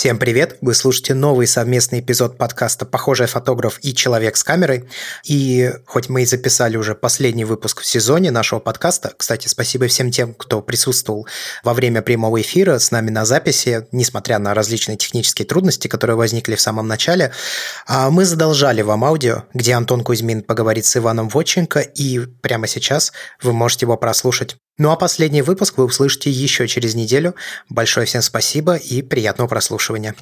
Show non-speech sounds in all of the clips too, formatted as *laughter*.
Всем привет! Вы слушаете новый совместный эпизод подкаста «Похожий фотограф и человек с камерой». И хоть мы и записали уже последний выпуск в сезоне нашего подкаста, кстати, спасибо всем тем, кто присутствовал во время прямого эфира с нами на записи, несмотря на различные технические трудности, которые возникли в самом начале, а мы задолжали вам аудио, где Антон Кузьмин поговорит с Иваном Водченко, и прямо сейчас вы можете его прослушать. Ну а последний выпуск вы услышите еще через неделю. Большое всем спасибо и приятного прослушивания.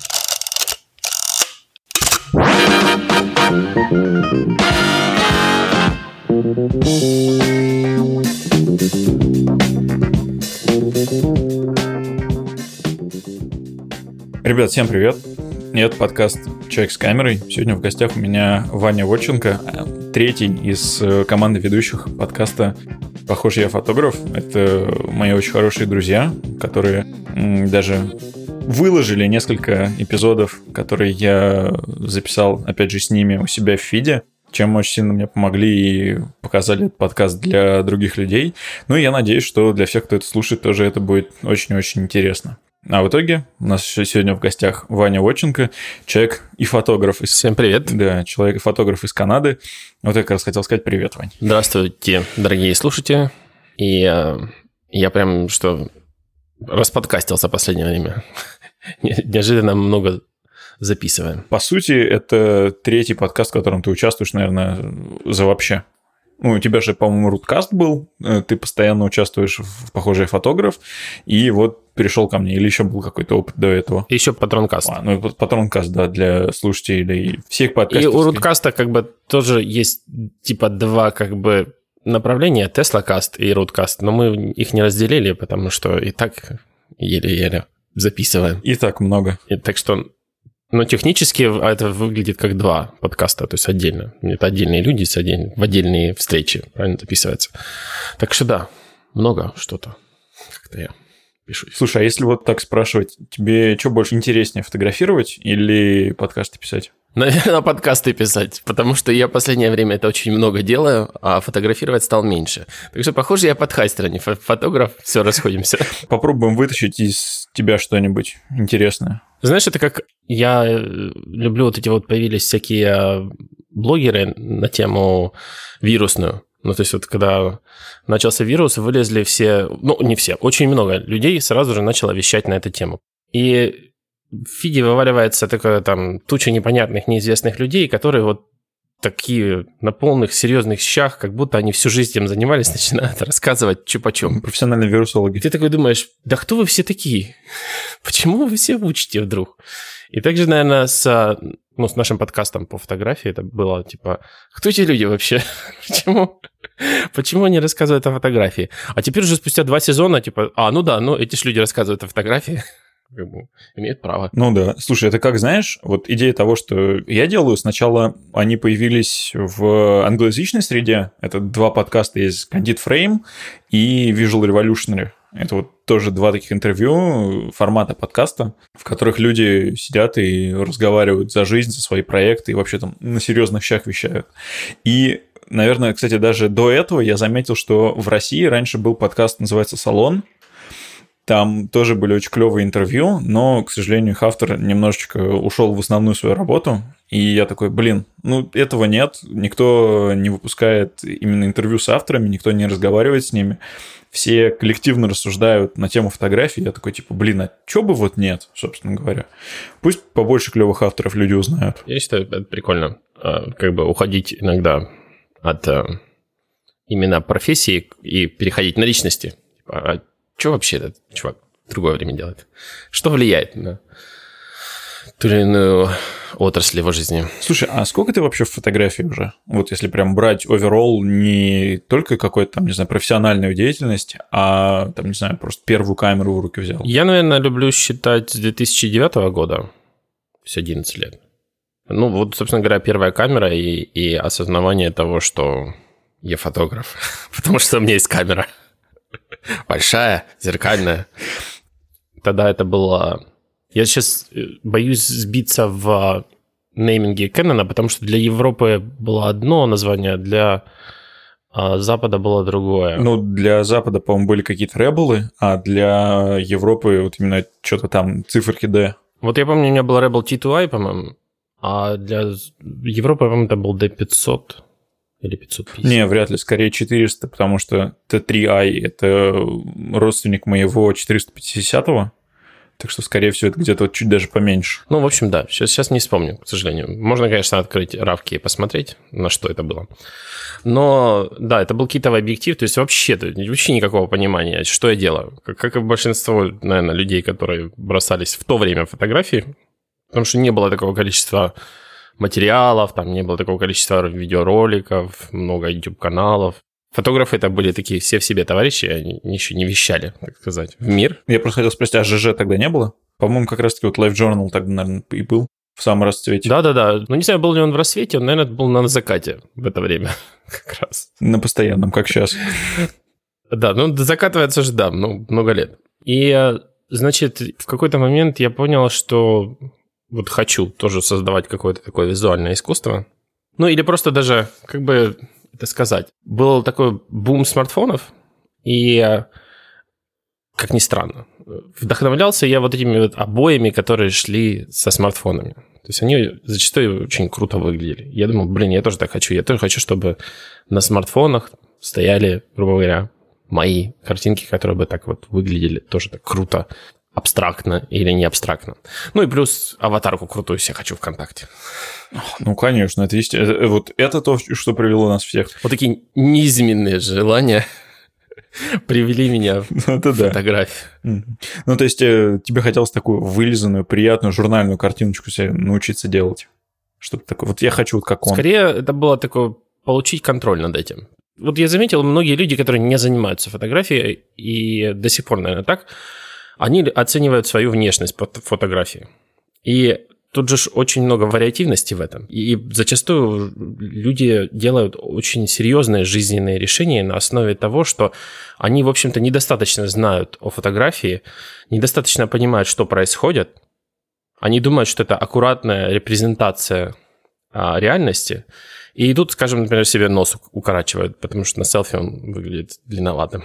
Ребят, всем привет. Это подкаст «Человек с камерой». Сегодня в гостях у меня Ваня Водченко, третий из э, команды ведущих подкаста Похож я фотограф. Это мои очень хорошие друзья, которые даже выложили несколько эпизодов, которые я записал, опять же, с ними у себя в фиде чем очень сильно мне помогли и показали этот подкаст для других людей. Ну и я надеюсь, что для всех, кто это слушает, тоже это будет очень-очень интересно. А в итоге у нас сегодня в гостях Ваня Вотченко, человек и фотограф. Из... Всем привет. Да, человек и фотограф из Канады. Вот я как раз хотел сказать привет, Вань. Здравствуйте, дорогие слушатели. И э, я прям что расподкастился в последнее время. *laughs* Неожиданно много записываем. По сути, это третий подкаст, в котором ты участвуешь, наверное, за вообще. Ну, у тебя же, по-моему, руткаст был, э, ты постоянно участвуешь в «Похожий фотограф», и вот перешел ко мне, или еще был какой-то опыт до этого? Еще патронкаст. А, ну, патронкаст, да, для слушателей всех подкастов. И у руткаста как бы тоже есть типа два как бы направления, Tesla Cast и Rootcast, но мы их не разделили, потому что и так еле-еле записываем. И так много. И так что но технически это выглядит как два подкаста, то есть отдельно. Это отдельные люди с отдельно, в отдельные встречи, правильно записывается. Так что да, много что-то. Как-то я пишу. Слушай, а если вот так спрашивать, тебе что больше интереснее, фотографировать или подкасты писать? Наверное, подкасты писать, потому что я в последнее время это очень много делаю, а фотографировать стал меньше. Так что, похоже, я подкастер, а не фотограф. Все, расходимся. Попробуем вытащить из тебя что-нибудь интересное. Знаешь, это как я э, люблю вот эти вот появились всякие э, блогеры на тему вирусную. Ну, то есть вот когда начался вирус, вылезли все, ну, не все, очень много людей сразу же начало вещать на эту тему. И в фиде вываливается такая там туча непонятных, неизвестных людей, которые вот такие на полных серьезных щах, как будто они всю жизнь этим занимались, *laughs* начинают рассказывать что почем. Профессиональные вирусологи. Ты такой думаешь, да кто вы все такие? *laughs* Почему вы все учите вдруг? И также, наверное, с, ну, с нашим подкастом по фотографии это было типа, кто эти люди вообще? *laughs* Почему? Почему они рассказывают о фотографии? А теперь уже спустя два сезона, типа, а, ну да, ну эти же люди рассказывают о фотографии как бы имеет право. Ну да. Слушай, это как, знаешь, вот идея того, что я делаю, сначала они появились в англоязычной среде. Это два подкаста из Candid Frame и Visual Revolutionary. Это вот тоже два таких интервью формата подкаста, в которых люди сидят и разговаривают за жизнь, за свои проекты и вообще там на серьезных щах вещают. И наверное, кстати, даже до этого я заметил, что в России раньше был подкаст, называется «Салон», там тоже были очень клевые интервью, но, к сожалению, их автор немножечко ушел в основную свою работу. И я такой, блин, ну этого нет, никто не выпускает именно интервью с авторами, никто не разговаривает с ними. Все коллективно рассуждают на тему фотографии. Я такой, типа, блин, а чё бы вот нет, собственно говоря. Пусть побольше клевых авторов люди узнают. Я считаю, это прикольно. А, как бы уходить иногда от э, именно профессии и переходить на личности. Что вообще этот чувак в другое время делает? Что влияет на ту или иную отрасль его жизни? Слушай, а сколько ты вообще в фотографии уже? Вот если прям брать оверолл не только какой-то там, не знаю, профессиональную деятельность, а там, не знаю, просто первую камеру в руки взял. Я, наверное, люблю считать с 2009 года, то есть 11 лет. Ну, вот, собственно говоря, первая камера и, и осознавание того, что я фотограф, *laughs* потому что у меня есть камера. Большая, зеркальная. Тогда это было... Я сейчас э, боюсь сбиться в нейминге Кэнона, потому что для Европы было одно название, для а Запада было другое. Ну, для Запада, по-моему, были какие-то ребелы, а для Европы вот именно что-то там циферки D. Вот я помню, у меня был Rebel T2i, по-моему, а для Европы, по-моему, это был D500 или 550. Не, вряд ли, скорее 400, потому что T3i – это родственник моего 450-го, так что, скорее всего, это где-то вот чуть даже поменьше. Ну, в общем, да, сейчас, сейчас не вспомню, к сожалению. Можно, конечно, открыть равки и посмотреть, на что это было. Но, да, это был китовый объектив, то есть вообще, вообще никакого понимания, что я делаю. Как, как и большинство, наверное, людей, которые бросались в то время фотографии, потому что не было такого количества материалов, там не было такого количества видеороликов, много YouTube-каналов. Фотографы это были такие все в себе товарищи, они еще не вещали, так сказать, в мир. Я просто хотел спросить, а ЖЖ тогда не было? По-моему, как раз-таки вот Life Journal тогда, наверное, и был в самом расцвете. Да-да-да. Ну, не знаю, был ли он в рассвете, он, наверное, был на закате в это время *laughs* как раз. На постоянном, как сейчас. Да, ну, закатывается же, да, ну, много лет. И, э, значит, в какой-то момент я понял, что вот хочу тоже создавать какое-то такое визуальное искусство. Ну, или просто даже, как бы это сказать, был такой бум смартфонов, и, как ни странно, вдохновлялся я вот этими вот обоями, которые шли со смартфонами. То есть они зачастую очень круто выглядели. Я думал, блин, я тоже так хочу. Я тоже хочу, чтобы на смартфонах стояли, грубо говоря, мои картинки, которые бы так вот выглядели тоже так круто, абстрактно или не абстрактно. Ну и плюс аватарку крутую себе хочу ВКонтакте. Ну, конечно, это есть. Э, вот это то, что привело нас всех. Вот такие низменные желания привели меня в ну, это фотографию. Да. Ну, то есть э, тебе хотелось такую вылизанную, приятную журнальную картиночку себе научиться делать? Что-то такое. Вот я хочу вот как он. Скорее, это было такое получить контроль над этим. Вот я заметил, многие люди, которые не занимаются фотографией, и до сих пор, наверное, так, они оценивают свою внешность по фотографии. И тут же очень много вариативности в этом. И зачастую люди делают очень серьезные жизненные решения на основе того, что они, в общем-то, недостаточно знают о фотографии, недостаточно понимают, что происходит. Они думают, что это аккуратная репрезентация а, реальности, и идут, скажем, например, себе нос укорачивают, потому что на селфи он выглядит длинноватым.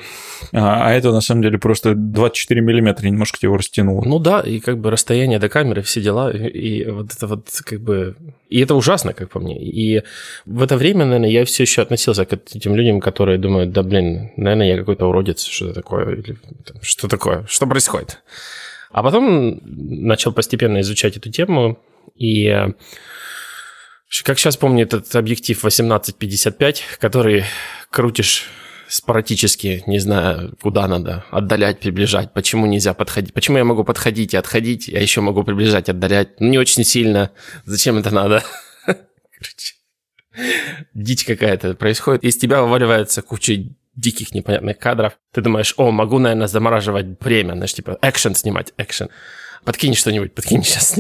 А, а это на самом деле просто 24 миллиметра, немножко его растянуло. Ну да, и как бы расстояние до камеры, все дела, и, и вот это вот как бы... И это ужасно, как по мне. И в это время, наверное, я все еще относился к этим людям, которые думают, да блин, наверное, я какой-то уродец, что такое, или что такое, что происходит. А потом начал постепенно изучать эту тему, и как сейчас помню этот объектив 1855, который крутишь споратически, не знаю, куда надо отдалять, приближать, почему нельзя подходить, почему я могу подходить и отходить, я еще могу приближать, отдалять, ну не очень сильно, зачем это надо? *laughs* Короче, дичь какая-то происходит, из тебя вываливается куча диких непонятных кадров. Ты думаешь, о, могу, наверное, замораживать время, знаешь, типа, экшен снимать, экшен. Подкинь что-нибудь, подкинь сейчас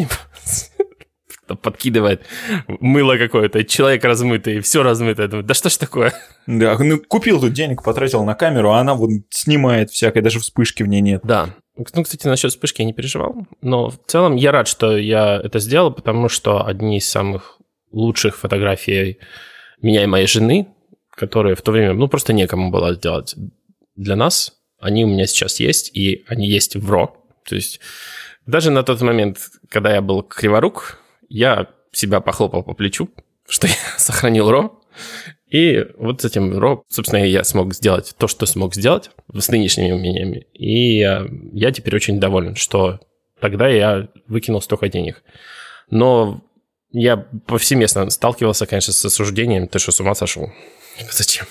подкидывает мыло какое-то, человек размытый, все размытое. Думаю, да что ж такое? Да, ну купил тут денег, потратил на камеру, а она вот снимает всякое, даже вспышки в ней нет. Да. Ну, кстати, насчет вспышки я не переживал, но в целом я рад, что я это сделал, потому что одни из самых лучших фотографий меня и моей жены, которые в то время, ну, просто некому было сделать для нас, они у меня сейчас есть, и они есть в RAW. То есть даже на тот момент, когда я был криворук, я себя похлопал по плечу, что я *laughs* сохранил ро. И вот с этим ро, собственно, я смог сделать то, что смог сделать с нынешними умениями. И я, я теперь очень доволен, что тогда я выкинул столько денег. Но я повсеместно сталкивался, конечно, с осуждением. Ты что, с ума сошел? *laughs* Зачем?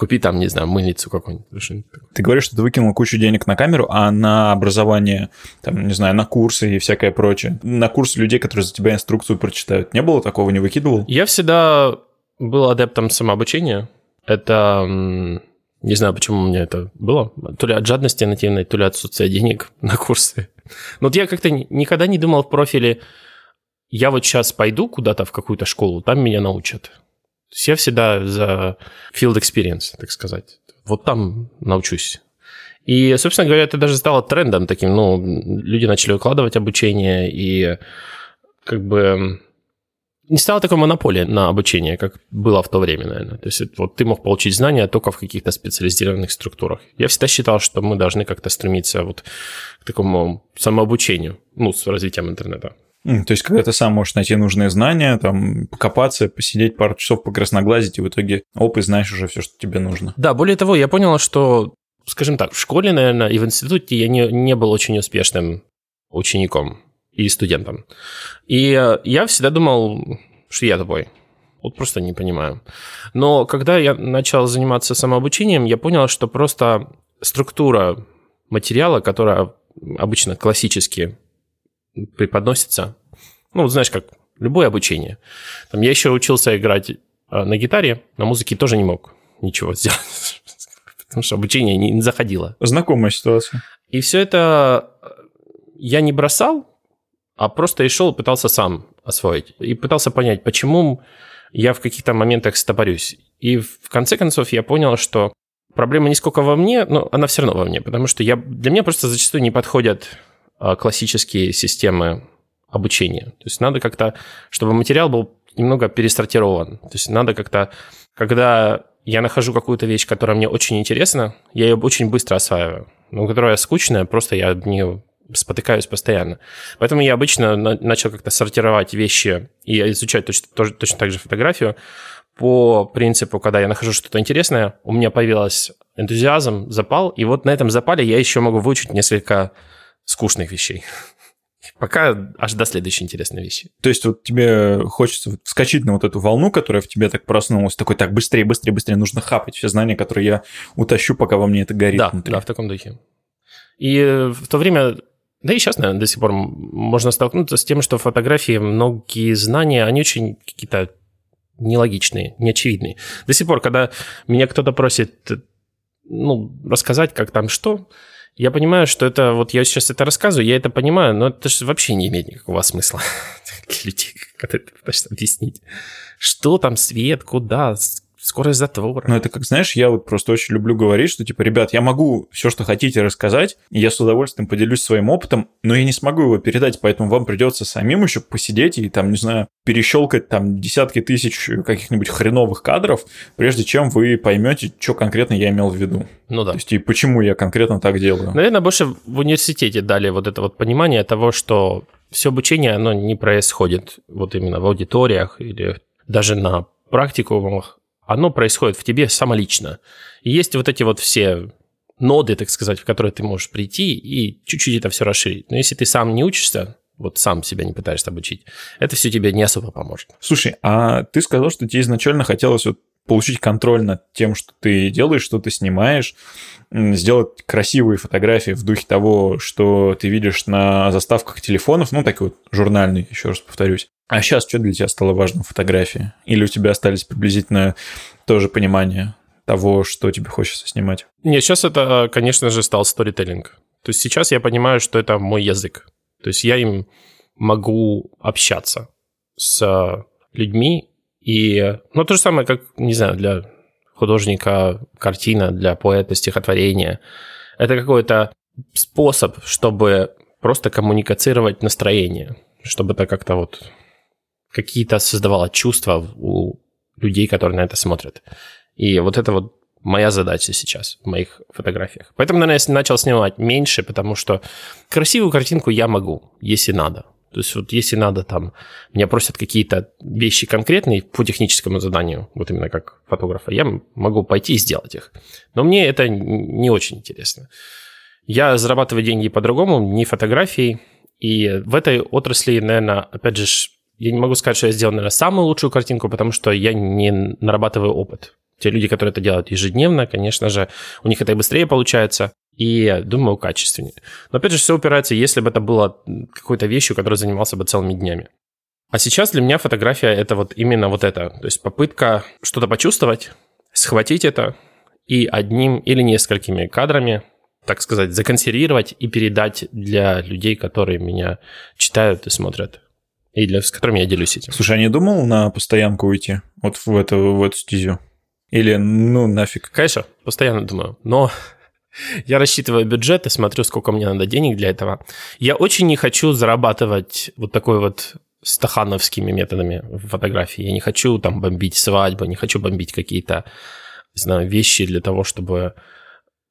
Купи там, не знаю, мыльницу какую-нибудь. Ты говоришь, что ты выкинул кучу денег на камеру, а на образование, там, не знаю, на курсы и всякое прочее, на курсы людей, которые за тебя инструкцию прочитают, не было такого, не выкидывал? Я всегда был адептом самообучения. Это не знаю, почему у меня это было. То ли от жадности нативной, то ли от отсутствия денег *laughs* на курсы. Но вот я как-то никогда не думал в профиле, я вот сейчас пойду куда-то в какую-то школу, там меня научат. То есть я всегда за field experience, так сказать. Вот там научусь. И, собственно говоря, это даже стало трендом таким. Ну, люди начали укладывать обучение, и как бы не стало такой монополии на обучение, как было в то время, наверное. То есть вот ты мог получить знания только в каких-то специализированных структурах. Я всегда считал, что мы должны как-то стремиться вот к такому самообучению, ну, с развитием интернета. То есть, когда ты сам можешь найти нужные знания, там, покопаться, посидеть пару часов, покрасноглазить, и в итоге, оп, и знаешь уже все, что тебе нужно. Да, более того, я понял, что, скажем так, в школе, наверное, и в институте я не, не был очень успешным учеником и студентом. И э, я всегда думал, что я тупой. Вот просто не понимаю. Но когда я начал заниматься самообучением, я понял, что просто структура материала, которая обычно классически преподносится. Ну, вот знаешь, как любое обучение. Там я еще учился играть а, на гитаре, на музыке тоже не мог ничего *laughs* сделать, потому что обучение не заходило. Знакомая ситуация. И все это э, я не бросал, а просто и шел пытался сам освоить. И пытался понять, почему я в каких-то моментах стопорюсь. И в конце концов я понял, что проблема не сколько во мне, но она все равно во мне, потому что я, для меня просто зачастую не подходят классические системы обучения. То есть надо как-то, чтобы материал был немного пересортирован. То есть надо как-то, когда я нахожу какую-то вещь, которая мне очень интересна, я ее очень быстро осваиваю. Но которая скучная, просто я в нее спотыкаюсь постоянно. Поэтому я обычно начал как-то сортировать вещи и изучать точно, тоже, точно так же фотографию по принципу, когда я нахожу что-то интересное, у меня появился энтузиазм, запал, и вот на этом запале я еще могу выучить несколько скучных вещей. *laughs* Пока аж до следующей интересной вещи. То есть вот тебе хочется вскочить на вот эту волну, которая в тебе так проснулась, такой, так, быстрее, быстрее, быстрее, нужно хапать все знания, которые я утащу, пока во мне это горит да, внутри. Да, в таком духе. И в то время, да и сейчас, наверное, до сих пор можно столкнуться с тем, что в фотографии многие знания, они очень какие-то нелогичные, неочевидные. До сих пор, когда меня кто-то просит ну, рассказать, как там что, я понимаю, что это, вот я сейчас это рассказываю, я это понимаю, но это же вообще не имеет никакого смысла *laughs* для людей, ты пытаешься объяснить, что там свет, куда, скорость затвора. Ну, это как, знаешь, я вот просто очень люблю говорить, что, типа, ребят, я могу все, что хотите, рассказать, и я с удовольствием поделюсь своим опытом, но я не смогу его передать, поэтому вам придется самим еще посидеть и, там, не знаю, перещелкать там десятки тысяч каких-нибудь хреновых кадров, прежде чем вы поймете, что конкретно я имел в виду. Ну да. То есть, и почему я конкретно так делаю. Наверное, больше в университете дали вот это вот понимание того, что все обучение, оно не происходит вот именно в аудиториях или даже на практикумах, оно происходит в тебе самолично. И есть вот эти вот все ноды, так сказать, в которые ты можешь прийти и чуть-чуть это все расширить. Но если ты сам не учишься, вот сам себя не пытаешься обучить, это все тебе не особо поможет. Слушай, а ты сказал, что тебе изначально хотелось вот получить контроль над тем, что ты делаешь, что ты снимаешь, сделать красивые фотографии в духе того, что ты видишь на заставках телефонов, ну, такие вот журнальные, еще раз повторюсь. А сейчас что для тебя стало важным фотографии? Или у тебя остались приблизительно тоже понимание того, что тебе хочется снимать? Нет, сейчас это, конечно же, стал сторителлинг. То есть сейчас я понимаю, что это мой язык. То есть я им могу общаться с людьми. И, ну, то же самое, как, не знаю, для художника картина, для поэта стихотворение. Это какой-то способ, чтобы просто коммуникацировать настроение, чтобы это как-то вот какие-то создавала чувства у людей, которые на это смотрят. И вот это вот моя задача сейчас в моих фотографиях. Поэтому, наверное, я начал снимать меньше, потому что красивую картинку я могу, если надо. То есть вот если надо там, меня просят какие-то вещи конкретные по техническому заданию, вот именно как фотографа, я могу пойти и сделать их. Но мне это не очень интересно. Я зарабатываю деньги по-другому, не фотографией. И в этой отрасли, наверное, опять же, я не могу сказать, что я сделал, наверное, самую лучшую картинку, потому что я не нарабатываю опыт. Те люди, которые это делают ежедневно, конечно же, у них это и быстрее получается, и, думаю, качественнее. Но, опять же, все упирается, если бы это было какой-то вещью, которой занимался бы целыми днями. А сейчас для меня фотография – это вот именно вот это. То есть попытка что-то почувствовать, схватить это и одним или несколькими кадрами, так сказать, законсервировать и передать для людей, которые меня читают и смотрят и для, с которыми я делюсь этим. Слушай, а не думал на постоянку уйти? Вот в эту, в эту стезю? Или ну нафиг? Конечно, постоянно думаю. Но я рассчитываю бюджет и смотрю, сколько мне надо денег для этого. Я очень не хочу зарабатывать вот такой вот стахановскими методами фотографии. Я не хочу там бомбить свадьбу, не хочу бомбить какие-то, не знаю, вещи для того, чтобы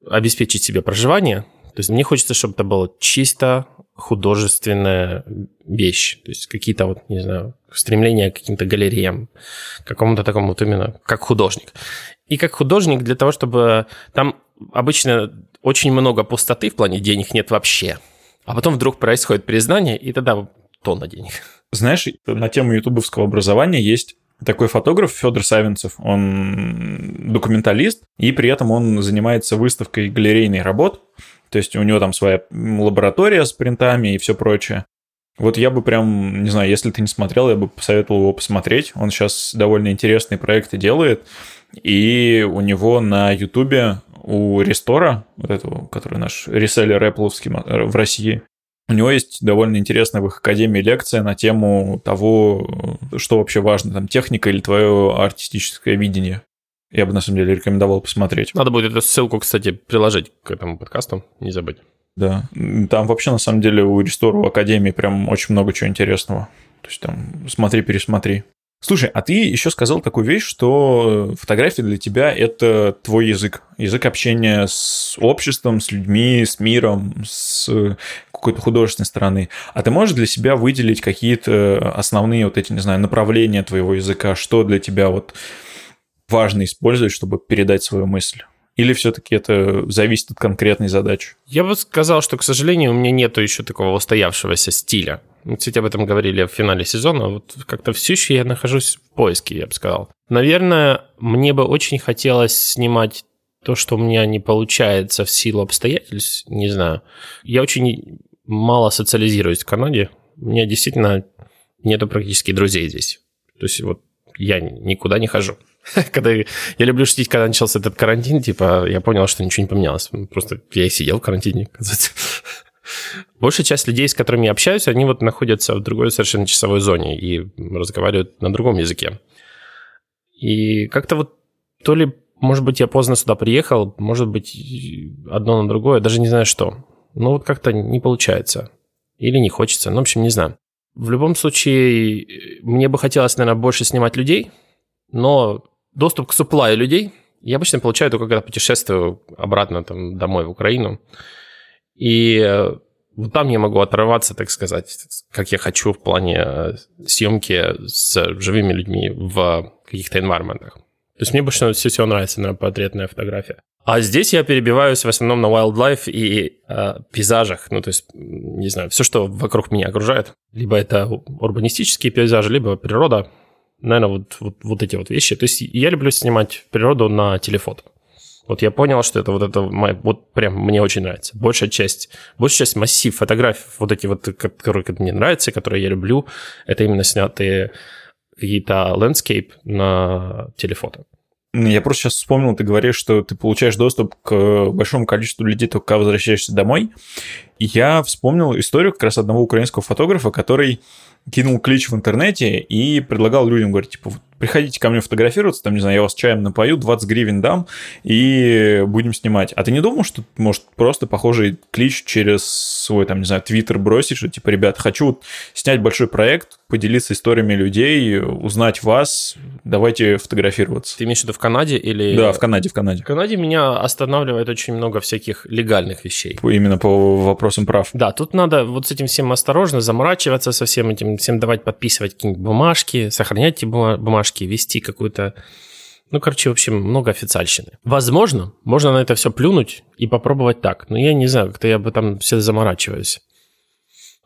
обеспечить себе проживание. То есть мне хочется, чтобы это было чисто художественная вещь. То есть какие-то вот, не знаю, стремления к каким-то галереям, к какому-то такому вот именно, как художник. И как художник для того, чтобы... Там обычно очень много пустоты в плане денег нет вообще. А потом вдруг происходит признание, и тогда тонна денег. Знаешь, на тему ютубовского образования есть такой фотограф Федор Савинцев, он документалист, и при этом он занимается выставкой галерейной работ, то есть у него там своя лаборатория с принтами и все прочее. Вот я бы прям, не знаю, если ты не смотрел, я бы посоветовал его посмотреть. Он сейчас довольно интересные проекты делает. И у него на Ютубе, у Рестора, вот этого, который наш реселлер Apple в России, у него есть довольно интересная в их академии лекция на тему того, что вообще важно, там, техника или твое артистическое видение. Я бы, на самом деле, рекомендовал посмотреть. Надо будет эту ссылку, кстати, приложить к этому подкасту, не забыть. Да. Там вообще, на самом деле, у Рестору Академии прям очень много чего интересного. То есть там смотри, пересмотри. Слушай, а ты еще сказал такую вещь, что фотография для тебя это твой язык, язык общения с обществом, с людьми, с миром, с какой-то художественной стороны. А ты можешь для себя выделить какие-то основные вот эти, не знаю, направления твоего языка, что для тебя вот важно использовать, чтобы передать свою мысль? Или все-таки это зависит от конкретной задачи? Я бы сказал, что, к сожалению, у меня нету еще такого устоявшегося стиля. Мы, кстати, об этом говорили в финале сезона. Вот как-то все еще я нахожусь в поиске, я бы сказал. Наверное, мне бы очень хотелось снимать то, что у меня не получается в силу обстоятельств, не знаю. Я очень мало социализируюсь в Канаде. У меня действительно нету практически друзей здесь. То есть вот я никуда не хожу. *laughs* когда я люблю шутить, когда начался этот карантин, типа, я понял, что ничего не поменялось. Просто я и сидел в карантине, оказывается. Большая часть людей, с которыми я общаюсь, они вот находятся в другой совершенно часовой зоне и разговаривают на другом языке. И как-то вот то ли, может быть, я поздно сюда приехал, может быть, одно на другое, даже не знаю что. Но вот как-то не получается. Или не хочется. Ну, в общем, не знаю. В любом случае, мне бы хотелось, наверное, больше снимать людей, но доступ к суплаю людей я обычно получаю только когда путешествую обратно там, домой в Украину. И э, вот там я могу оторваться, так сказать, как я хочу в плане э, съемки с живыми людьми в каких-то environment. То есть мне больше всего нравится на портретная фотография. А здесь я перебиваюсь в основном на wildlife и э, пейзажах. Ну, то есть, не знаю, все, что вокруг меня окружает. Либо это урбанистические пейзажи, либо природа наверное, вот, вот, вот эти вот вещи. То есть я люблю снимать природу на телефото. Вот я понял, что это вот это вот прям мне очень нравится. Большая часть, большая часть массив фотографий, вот эти вот, которые мне нравятся, которые я люблю, это именно снятые какие-то landscape на телефото. Я просто сейчас вспомнил, ты говоришь, что ты получаешь доступ к большому количеству людей, только возвращаешься домой. Я вспомнил историю как раз одного украинского фотографа, который кинул клич в интернете и предлагал людям, говорить, типа, приходите ко мне фотографироваться, там, не знаю, я вас чаем напою, 20 гривен дам, и будем снимать. А ты не думал, что может просто похожий клич через свой, там, не знаю, твиттер бросить, что, типа, ребят, хочу вот снять большой проект, поделиться историями людей, узнать вас, давайте фотографироваться. Ты имеешь в виду в Канаде или... Да, в Канаде, в Канаде. В Канаде меня останавливает очень много всяких легальных вещей. Именно по вопросам прав. Да, тут надо вот с этим всем осторожно, заморачиваться со всем этим, всем давать подписывать какие-нибудь бумажки, сохранять эти бумажки, вести какую-то ну, короче, в общем, много официальщины. Возможно, можно на это все плюнуть и попробовать так. Но я не знаю, как-то я бы там все заморачиваюсь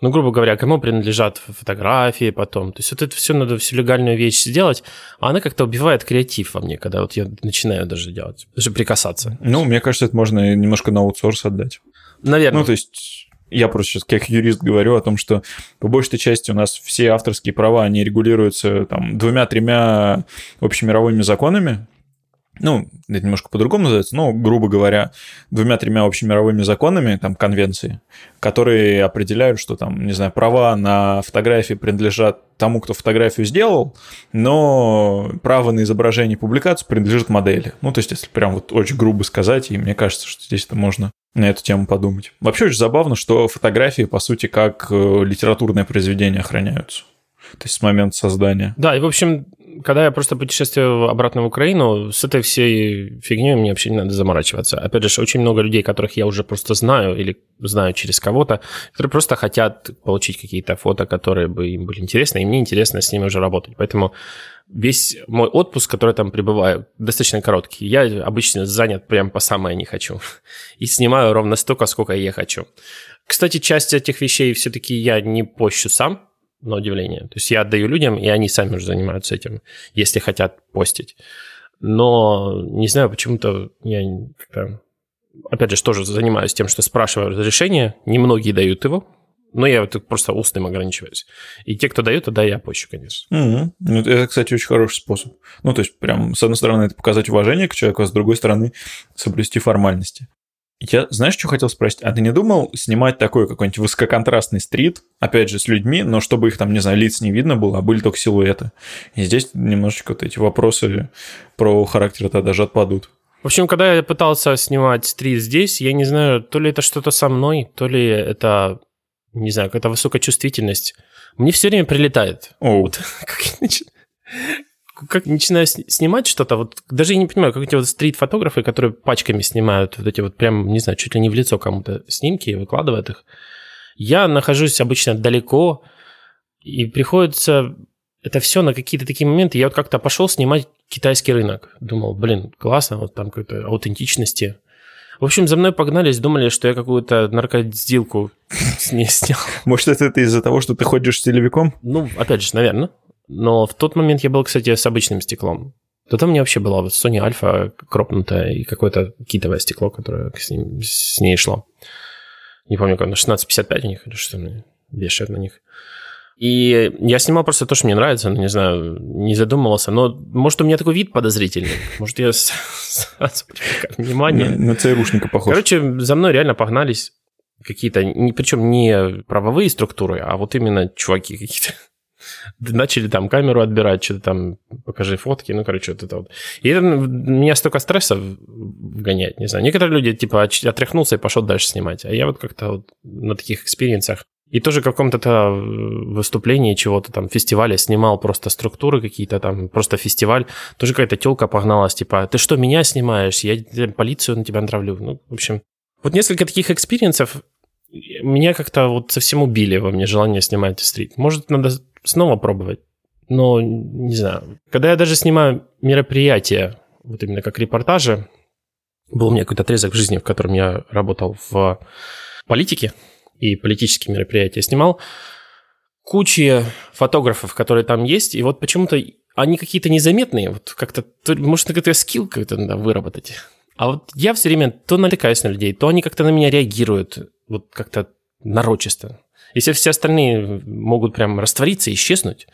ну, грубо говоря, кому принадлежат фотографии потом. То есть вот это все надо, всю легальную вещь сделать, а она как-то убивает креатив во мне, когда вот я начинаю даже делать, даже прикасаться. Ну, мне кажется, это можно немножко на аутсорс отдать. Наверное. Ну, то есть я просто сейчас как юрист говорю о том, что по большей части у нас все авторские права, они регулируются там двумя-тремя общемировыми законами, ну, это немножко по-другому называется, но, грубо говоря, двумя-тремя общемировыми законами, там, конвенции, которые определяют, что там, не знаю, права на фотографии принадлежат тому, кто фотографию сделал, но право на изображение и публикацию принадлежит модели. Ну, то есть, если прям вот очень грубо сказать, и мне кажется, что здесь это можно на эту тему подумать. Вообще очень забавно, что фотографии, по сути, как э, литературное произведение охраняются. То есть с момента создания. Да, и, в общем, когда я просто путешествую обратно в Украину, с этой всей фигней мне вообще не надо заморачиваться. Опять же, очень много людей, которых я уже просто знаю или знаю через кого-то, которые просто хотят получить какие-то фото, которые бы им были интересны, и мне интересно с ними уже работать. Поэтому весь мой отпуск, который там пребываю, достаточно короткий. Я обычно занят прям по самое не хочу. *laughs* И снимаю ровно столько, сколько я хочу. Кстати, часть этих вещей все-таки я не пощу сам, на удивление. То есть я отдаю людям, и они сами уже занимаются этим, если хотят постить. Но не знаю, почему-то я опять же, тоже занимаюсь тем, что спрашиваю разрешение. Немногие дают его, но я вот просто устным ограничиваюсь. И те, кто дают, тогда я пощу, конечно. Угу. Это, кстати, очень хороший способ. Ну, то есть, прям, с одной стороны, это показать уважение к человеку, а с другой стороны, соблюсти формальности. Я, знаешь, что хотел спросить? А ты не думал снимать такой какой-нибудь высококонтрастный стрит, опять же, с людьми, но чтобы их там, не знаю, лиц не видно было, а были только силуэты? И здесь немножечко вот эти вопросы про характер тогда даже отпадут. В общем, когда я пытался снимать стрит здесь, я не знаю, то ли это что-то со мной, то ли это, не знаю, какая-то высокая чувствительность. Мне все время прилетает. О. Вот, *laughs* как, как начинаю снимать что-то, вот даже я не понимаю, как эти вот стрит-фотографы, которые пачками снимают вот эти вот прям, не знаю, чуть ли не в лицо кому-то снимки и выкладывают их. Я нахожусь обычно далеко, и приходится это все на какие-то такие моменты. Я вот как-то пошел снимать китайский рынок. Думал, блин, классно, вот там какой-то аутентичности. В общем, за мной погнались, думали, что я какую-то наркодилку *laughs* с ней снял. Может, это из-за того, что ты ходишь с телевиком? Ну, опять же, наверное. Но в тот момент я был, кстати, с обычным стеклом. То там мне вообще была вот Sony Alpha кропнутая и какое-то китовое стекло, которое с, ним, с ней шло. Не помню, как, на 1655 у них или что вешают на них. И я снимал просто то, что мне нравится, ну, не знаю, не задумывался. Но, может, у меня такой вид подозрительный. Может, я сразу внимание. На, на ЦРУшника похож. Короче, за мной реально погнались какие-то, причем не правовые структуры, а вот именно чуваки какие-то начали там камеру отбирать, что-то там, покажи фотки, ну, короче, вот это вот. И это меня столько стресса вгоняет, не знаю. Некоторые люди, типа, отряхнулся и пошел дальше снимать, а я вот как-то вот на таких экспириенсах и тоже в каком-то выступлении чего-то там, фестиваля снимал просто структуры какие-то там, просто фестиваль. Тоже какая-то телка погналась, типа, ты что, меня снимаешь? Я полицию на тебя натравлю. Ну, в общем, вот несколько таких experience ов меня как-то вот совсем убили во мне желание снимать street. Может, надо снова пробовать. Но, не знаю, когда я даже снимаю мероприятия, вот именно как репортажи, был у меня какой-то отрезок в жизни, в котором я работал в политике и политические мероприятия снимал, куча фотографов, которые там есть, и вот почему-то они какие-то незаметные, вот как-то, может, какой-то скилл как-то надо выработать. А вот я все время то налетаюсь на людей, то они как-то на меня реагируют, вот как-то нарочисто. Если все остальные могут прям раствориться, исчезнуть,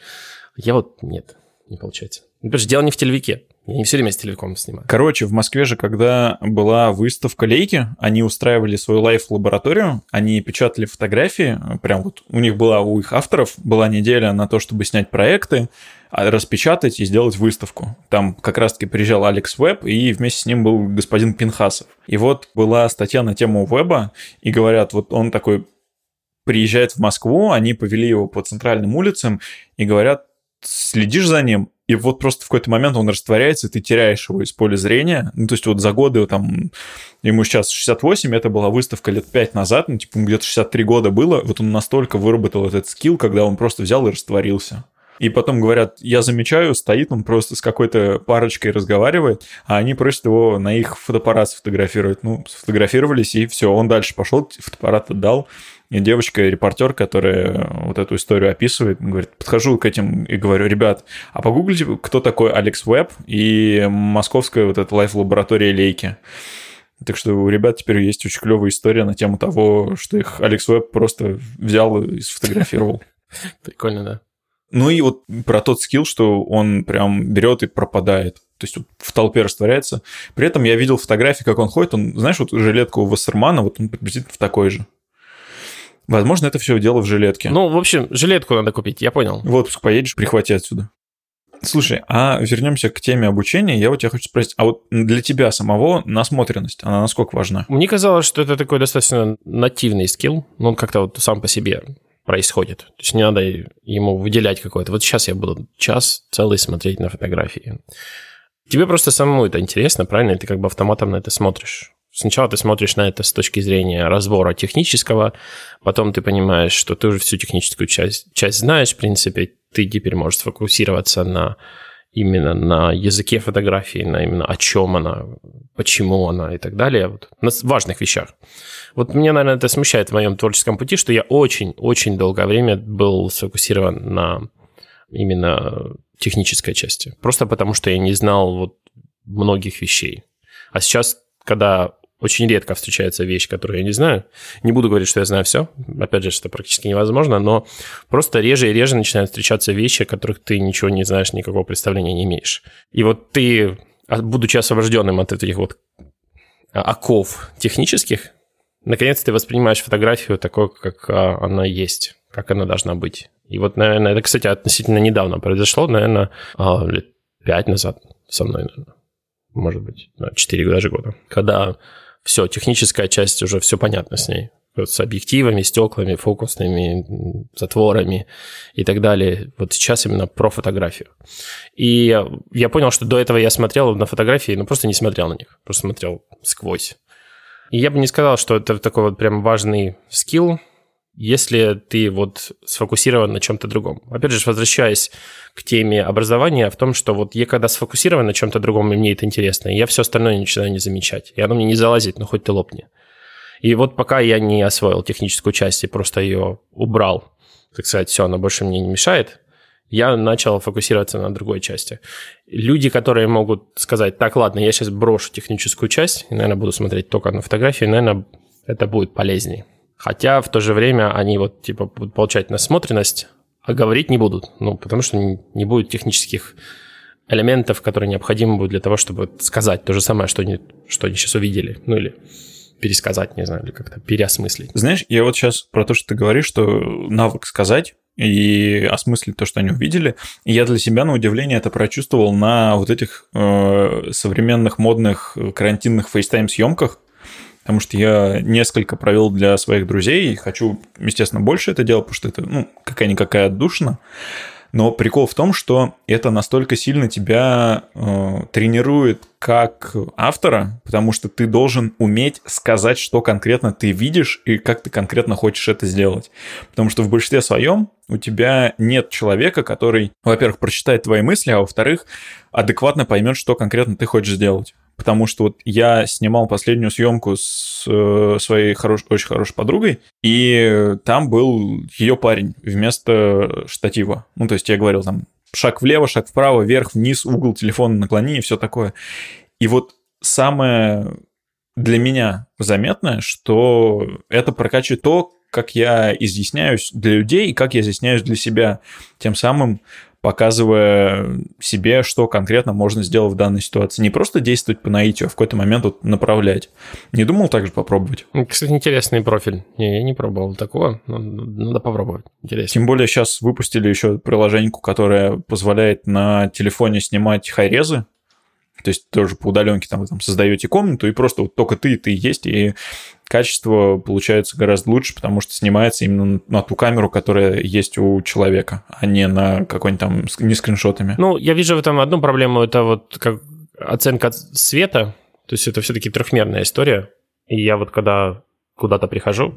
я вот нет, не получается. Что дело не в телевике. Я не все время с телевиком снимаю. Короче, в Москве же, когда была выставка Лейки, они устраивали свою лайф-лабораторию, они печатали фотографии, прям вот у них была, у их авторов была неделя на то, чтобы снять проекты, а, распечатать и сделать выставку. Там как раз-таки приезжал Алекс Веб, и вместе с ним был господин Пинхасов. И вот была статья на тему веба, и говорят, вот он такой приезжает в Москву, они повели его по центральным улицам и говорят, следишь за ним, и вот просто в какой-то момент он растворяется, и ты теряешь его из поля зрения. Ну, то есть вот за годы там, ему сейчас 68, это была выставка лет 5 назад, ну, типа где-то 63 года было, вот он настолько выработал этот скилл, когда он просто взял и растворился. И потом говорят, я замечаю, стоит он просто с какой-то парочкой разговаривает, а они просят его на их фотоаппарат сфотографировать. Ну, сфотографировались, и все, он дальше пошел, фотоаппарат отдал. И девочка-репортер, которая вот эту историю описывает, говорит, подхожу к этим и говорю, ребят, а погуглите, кто такой Алекс Веб и московская вот эта лайф-лаборатория Лейки. Так что у ребят теперь есть очень клевая история на тему того, что их Алекс Веб просто взял и сфотографировал. *laughs* Прикольно, да. Ну и вот про тот скилл, что он прям берет и пропадает. То есть в толпе растворяется. При этом я видел фотографии, как он ходит. Он, знаешь, вот жилетка у Вассермана, вот он приблизительно в такой же. Возможно, это все дело в жилетке. Ну, в общем, жилетку надо купить, я понял. В отпуск поедешь, прихвати отсюда. Слушай, а вернемся к теме обучения. Я вот тебя хочу спросить, а вот для тебя самого насмотренность, она насколько важна? Мне казалось, что это такой достаточно нативный скилл, но он как-то вот сам по себе происходит. То есть не надо ему выделять какое-то. Вот сейчас я буду час целый смотреть на фотографии. Тебе просто самому это интересно, правильно? И ты как бы автоматом на это смотришь. Сначала ты смотришь на это с точки зрения разбора технического, потом ты понимаешь, что ты уже всю техническую часть, часть знаешь, в принципе, ты теперь можешь сфокусироваться на именно на языке фотографии, на именно о чем она, почему она и так далее, вот, на важных вещах. Вот меня, наверное, это смущает в моем творческом пути, что я очень-очень долгое время был сфокусирован на именно технической части. Просто потому, что я не знал вот многих вещей. А сейчас, когда очень редко встречается вещь, которую я не знаю. Не буду говорить, что я знаю все. Опять же, это практически невозможно, но просто реже и реже начинают встречаться вещи, о которых ты ничего не знаешь, никакого представления не имеешь. И вот ты, а, будучи освобожденным от этих вот а, оков технических, наконец ты воспринимаешь фотографию такой, как а, она есть, как она должна быть. И вот, наверное, это, кстати, относительно недавно произошло, наверное, лет пять назад со мной, наверное. Может быть, 4 даже года. Когда все, техническая часть уже все понятно с ней. Вот с объективами, стеклами, фокусными, затворами и так далее. Вот сейчас именно про фотографию. И я понял, что до этого я смотрел на фотографии, но просто не смотрел на них, просто смотрел сквозь. И я бы не сказал, что это такой вот прям важный скилл, если ты вот сфокусирован на чем-то другом. Опять же, возвращаясь к теме образования, в том, что вот я когда сфокусирован на чем-то другом, и мне это интересно, я все остальное начинаю не замечать. И оно мне не залазит, но хоть ты лопни. И вот пока я не освоил техническую часть и просто ее убрал, так сказать, все, она больше мне не мешает, я начал фокусироваться на другой части. Люди, которые могут сказать, так, ладно, я сейчас брошу техническую часть, и, наверное, буду смотреть только на фотографии, наверное, это будет полезнее. Хотя в то же время они вот типа будут получать насмотренность, а говорить не будут. Ну, потому что не будет технических элементов, которые необходимы будут для того, чтобы сказать то же самое, что они, что они сейчас увидели. Ну, или пересказать, не знаю, или как-то переосмыслить. Знаешь, я вот сейчас про то, что ты говоришь, что навык сказать и осмыслить то, что они увидели. И я для себя, на удивление, это прочувствовал на вот этих э, современных модных карантинных фейстайм-съемках, потому что я несколько провел для своих друзей и хочу, естественно, больше это делать, потому что это, ну, какая-никакая отдушина. Но прикол в том, что это настолько сильно тебя э, тренирует как автора, потому что ты должен уметь сказать, что конкретно ты видишь и как ты конкретно хочешь это сделать. Потому что в большинстве своем у тебя нет человека, который, во-первых, прочитает твои мысли, а во-вторых, адекватно поймет, что конкретно ты хочешь сделать потому что вот я снимал последнюю съемку с э, своей хорош, очень хорошей подругой, и там был ее парень вместо штатива. Ну, то есть я говорил там шаг влево, шаг вправо, вверх, вниз, угол телефона наклони и все такое. И вот самое для меня заметное, что это прокачивает то, как я изъясняюсь для людей и как я изъясняюсь для себя. Тем самым показывая себе, что конкретно можно сделать в данной ситуации. Не просто действовать по наитию, а в какой-то момент вот направлять. Не думал также попробовать? Кстати, интересный профиль. Не, я не пробовал такого, но надо попробовать. Интересно. Тем более сейчас выпустили еще приложение, которое позволяет на телефоне снимать хайрезы, то есть тоже по удаленке там вы там создаете комнату, и просто вот только ты и ты есть, и качество получается гораздо лучше, потому что снимается именно на ту камеру, которая есть у человека, а не на какой-нибудь там не скриншотами. Ну, я вижу в этом одну проблему, это вот как оценка света, то есть это все-таки трехмерная история. И я вот когда куда-то прихожу,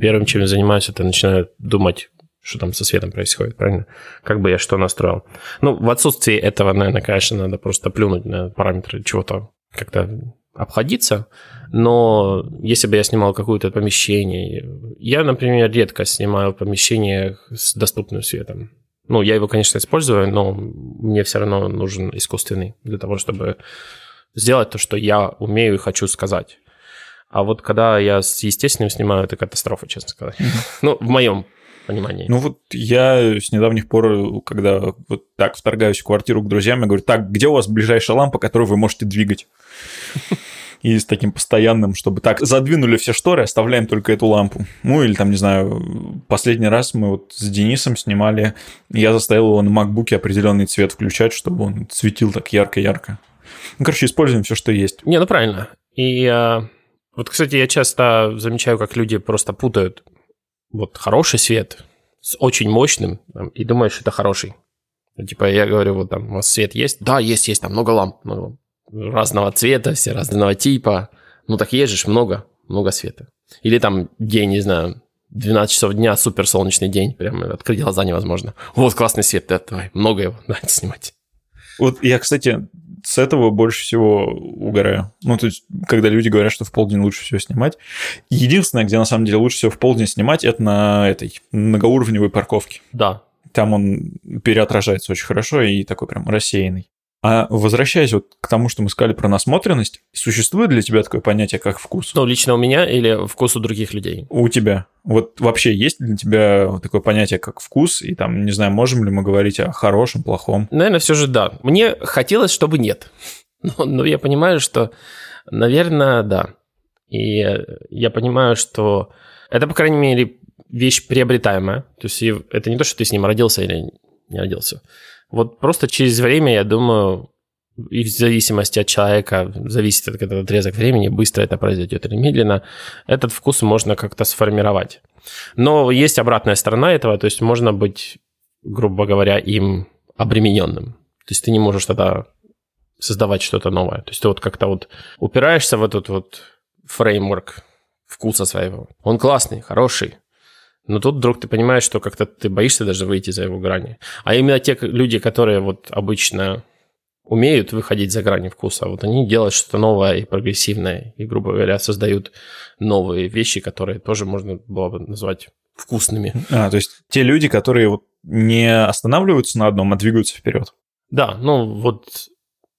первым, чем я занимаюсь, это начинаю думать, что там со светом происходит, правильно? Как бы я что настроил. Ну, в отсутствии этого, наверное, конечно, надо просто плюнуть на параметры чего-то, как-то обходиться, но если бы я снимал какое-то помещение, я, например, редко снимаю помещение с доступным светом. Ну, я его, конечно, использую, но мне все равно нужен искусственный для того, чтобы сделать то, что я умею и хочу сказать. А вот когда я с естественным снимаю, это катастрофа, честно сказать. Ну, в моем понимании. Ну вот я с недавних пор, когда вот так вторгаюсь в квартиру к друзьям, я говорю, так, где у вас ближайшая лампа, которую вы можете двигать? И с таким постоянным, чтобы так, задвинули все шторы, оставляем только эту лампу. Ну или там, не знаю, последний раз мы вот с Денисом снимали, я заставил его на макбуке определенный цвет включать, чтобы он светил так ярко-ярко. Ну, короче, используем все, что есть. Не, ну правильно. И а, вот, кстати, я часто замечаю, как люди просто путают вот хороший свет с очень мощным, там, и думаешь, это хороший. Ну, типа я говорю, вот там у вас свет есть? Да, есть, есть, там много ламп, много разного цвета, все разного типа. Ну так же много, много света. Или там день, не знаю, 12 часов дня, супер солнечный день, прям открыть глаза невозможно. Вот классный свет, да, давай, много его, *laughs* давайте снимать. Вот я, кстати, с этого больше всего угораю. Ну, то есть, когда люди говорят, что в полдень лучше всего снимать. Единственное, где на самом деле лучше всего в полдень снимать, это на этой многоуровневой парковке. Да. Там он переотражается очень хорошо и такой прям рассеянный. А возвращаясь вот к тому, что мы сказали про насмотренность, существует для тебя такое понятие, как вкус? Ну, лично у меня или вкус у других людей? У тебя. Вот вообще есть для тебя такое понятие, как вкус? И там, не знаю, можем ли мы говорить о хорошем, плохом? Наверное, все же да. Мне хотелось, чтобы нет. *laughs* Но, но я понимаю, что, наверное, да. И я понимаю, что это, по крайней мере, вещь приобретаемая. То есть это не то, что ты с ним родился или не родился. Вот просто через время, я думаю, и в зависимости от человека, зависит от этого отрезок времени, быстро это произойдет или медленно, этот вкус можно как-то сформировать. Но есть обратная сторона этого, то есть можно быть, грубо говоря, им обремененным. То есть ты не можешь тогда создавать что-то новое. То есть ты вот как-то вот упираешься в этот вот фреймворк вкуса своего. Он классный, хороший, но тут вдруг ты понимаешь, что как-то ты боишься даже выйти за его грани. А именно те люди, которые вот обычно умеют выходить за грани вкуса, вот они делают что-то новое и прогрессивное, и, грубо говоря, создают новые вещи, которые тоже можно было бы назвать вкусными. А, то есть те люди, которые вот не останавливаются на одном, а двигаются вперед. Да, ну вот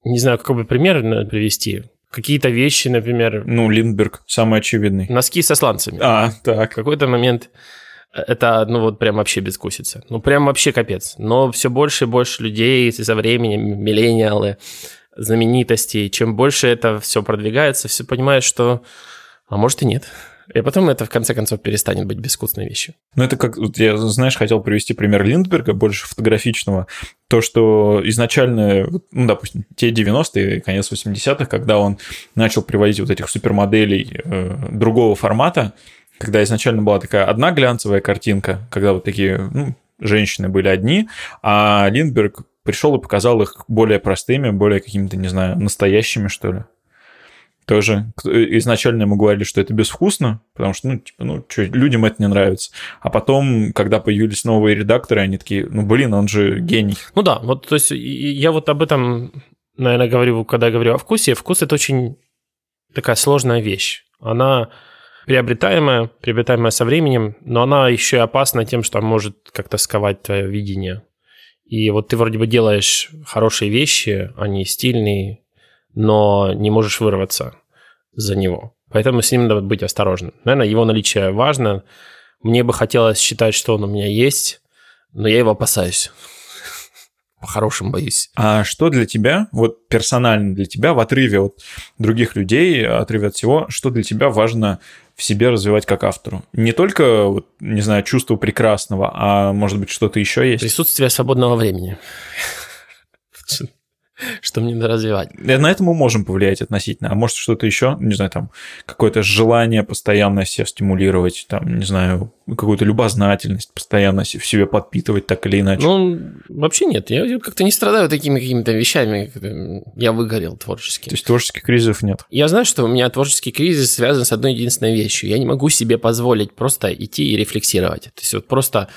не знаю, какой бы пример привести. Какие-то вещи, например... Ну, Линдберг, самый очевидный. Носки со сланцами. А, так. В какой-то момент это, ну, вот прям вообще бескусица. Ну, прям вообще капец. Но все больше и больше людей со временем, миллениалы, знаменитости, чем больше это все продвигается, все понимают, что, а может и нет. И потом это, в конце концов, перестанет быть безвкусной вещью. Ну, это как, вот я, знаешь, хотел привести пример Линдберга, больше фотографичного. То, что изначально, ну, допустим, те 90-е, конец 80-х, когда он начал приводить вот этих супермоделей э, другого формата, когда изначально была такая одна глянцевая картинка, когда вот такие ну, женщины были одни, а Линдберг пришел и показал их более простыми, более какими-то, не знаю, настоящими, что ли. Тоже изначально ему говорили, что это безвкусно, потому что, ну, типа, ну, что, людям это не нравится. А потом, когда появились новые редакторы, они такие, ну, блин, он же гений. Ну да, вот, то есть я вот об этом, наверное, говорю, когда говорю о вкусе. Вкус – это очень такая сложная вещь. Она приобретаемая, приобретаемая со временем, но она еще и опасна тем, что может как-то сковать твое видение. И вот ты вроде бы делаешь хорошие вещи, они стильные, но не можешь вырваться за него. Поэтому с ним надо быть осторожным. Наверное, его наличие важно. Мне бы хотелось считать, что он у меня есть, но я его опасаюсь. *laughs* По-хорошему боюсь. А что для тебя, вот персонально для тебя, в отрыве от других людей, отрыве от всего, что для тебя важно в себе развивать как автору. Не только, вот, не знаю, чувство прекрасного, а может быть что-то еще есть. Присутствие свободного времени. *laughs* *laughs* что мне надо развивать. Э, на это мы можем повлиять относительно. А может, что-то еще, не знаю, там, какое-то желание постоянно себя стимулировать, там, не знаю, какую-то любознательность постоянно в себе подпитывать так или иначе. Ну, вообще нет. Я как-то не страдаю такими какими-то вещами. Я выгорел творчески. То есть творческих кризисов нет? Я знаю, что у меня творческий кризис связан с одной единственной вещью. Я не могу себе позволить просто идти и рефлексировать. То есть вот просто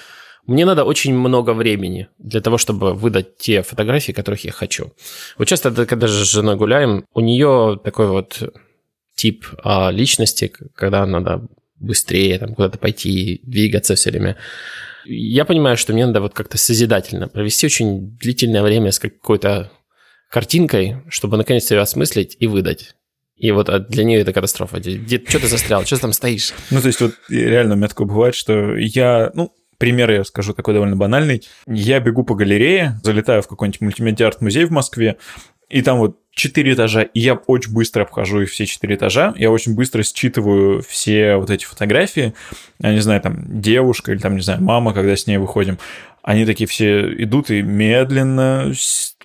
мне надо очень много времени для того, чтобы выдать те фотографии, которых я хочу. Вот часто, когда же с женой гуляем, у нее такой вот тип а, личности, когда надо быстрее там куда-то пойти, двигаться все время. Я понимаю, что мне надо вот как-то созидательно провести очень длительное время с какой-то картинкой, чтобы наконец-то ее осмыслить и выдать. И вот а для нее это катастрофа. Где, что ты застрял? Что ты там стоишь? Ну, то есть вот реально у меня такое бывает, что я, ну, пример я скажу такой довольно банальный. Я бегу по галерее, залетаю в какой-нибудь мультимедиа-арт-музей в Москве, и там вот четыре этажа, и я очень быстро обхожу их все четыре этажа, я очень быстро считываю все вот эти фотографии, я не знаю, там девушка или там, не знаю, мама, когда с ней выходим, они такие все идут и медленно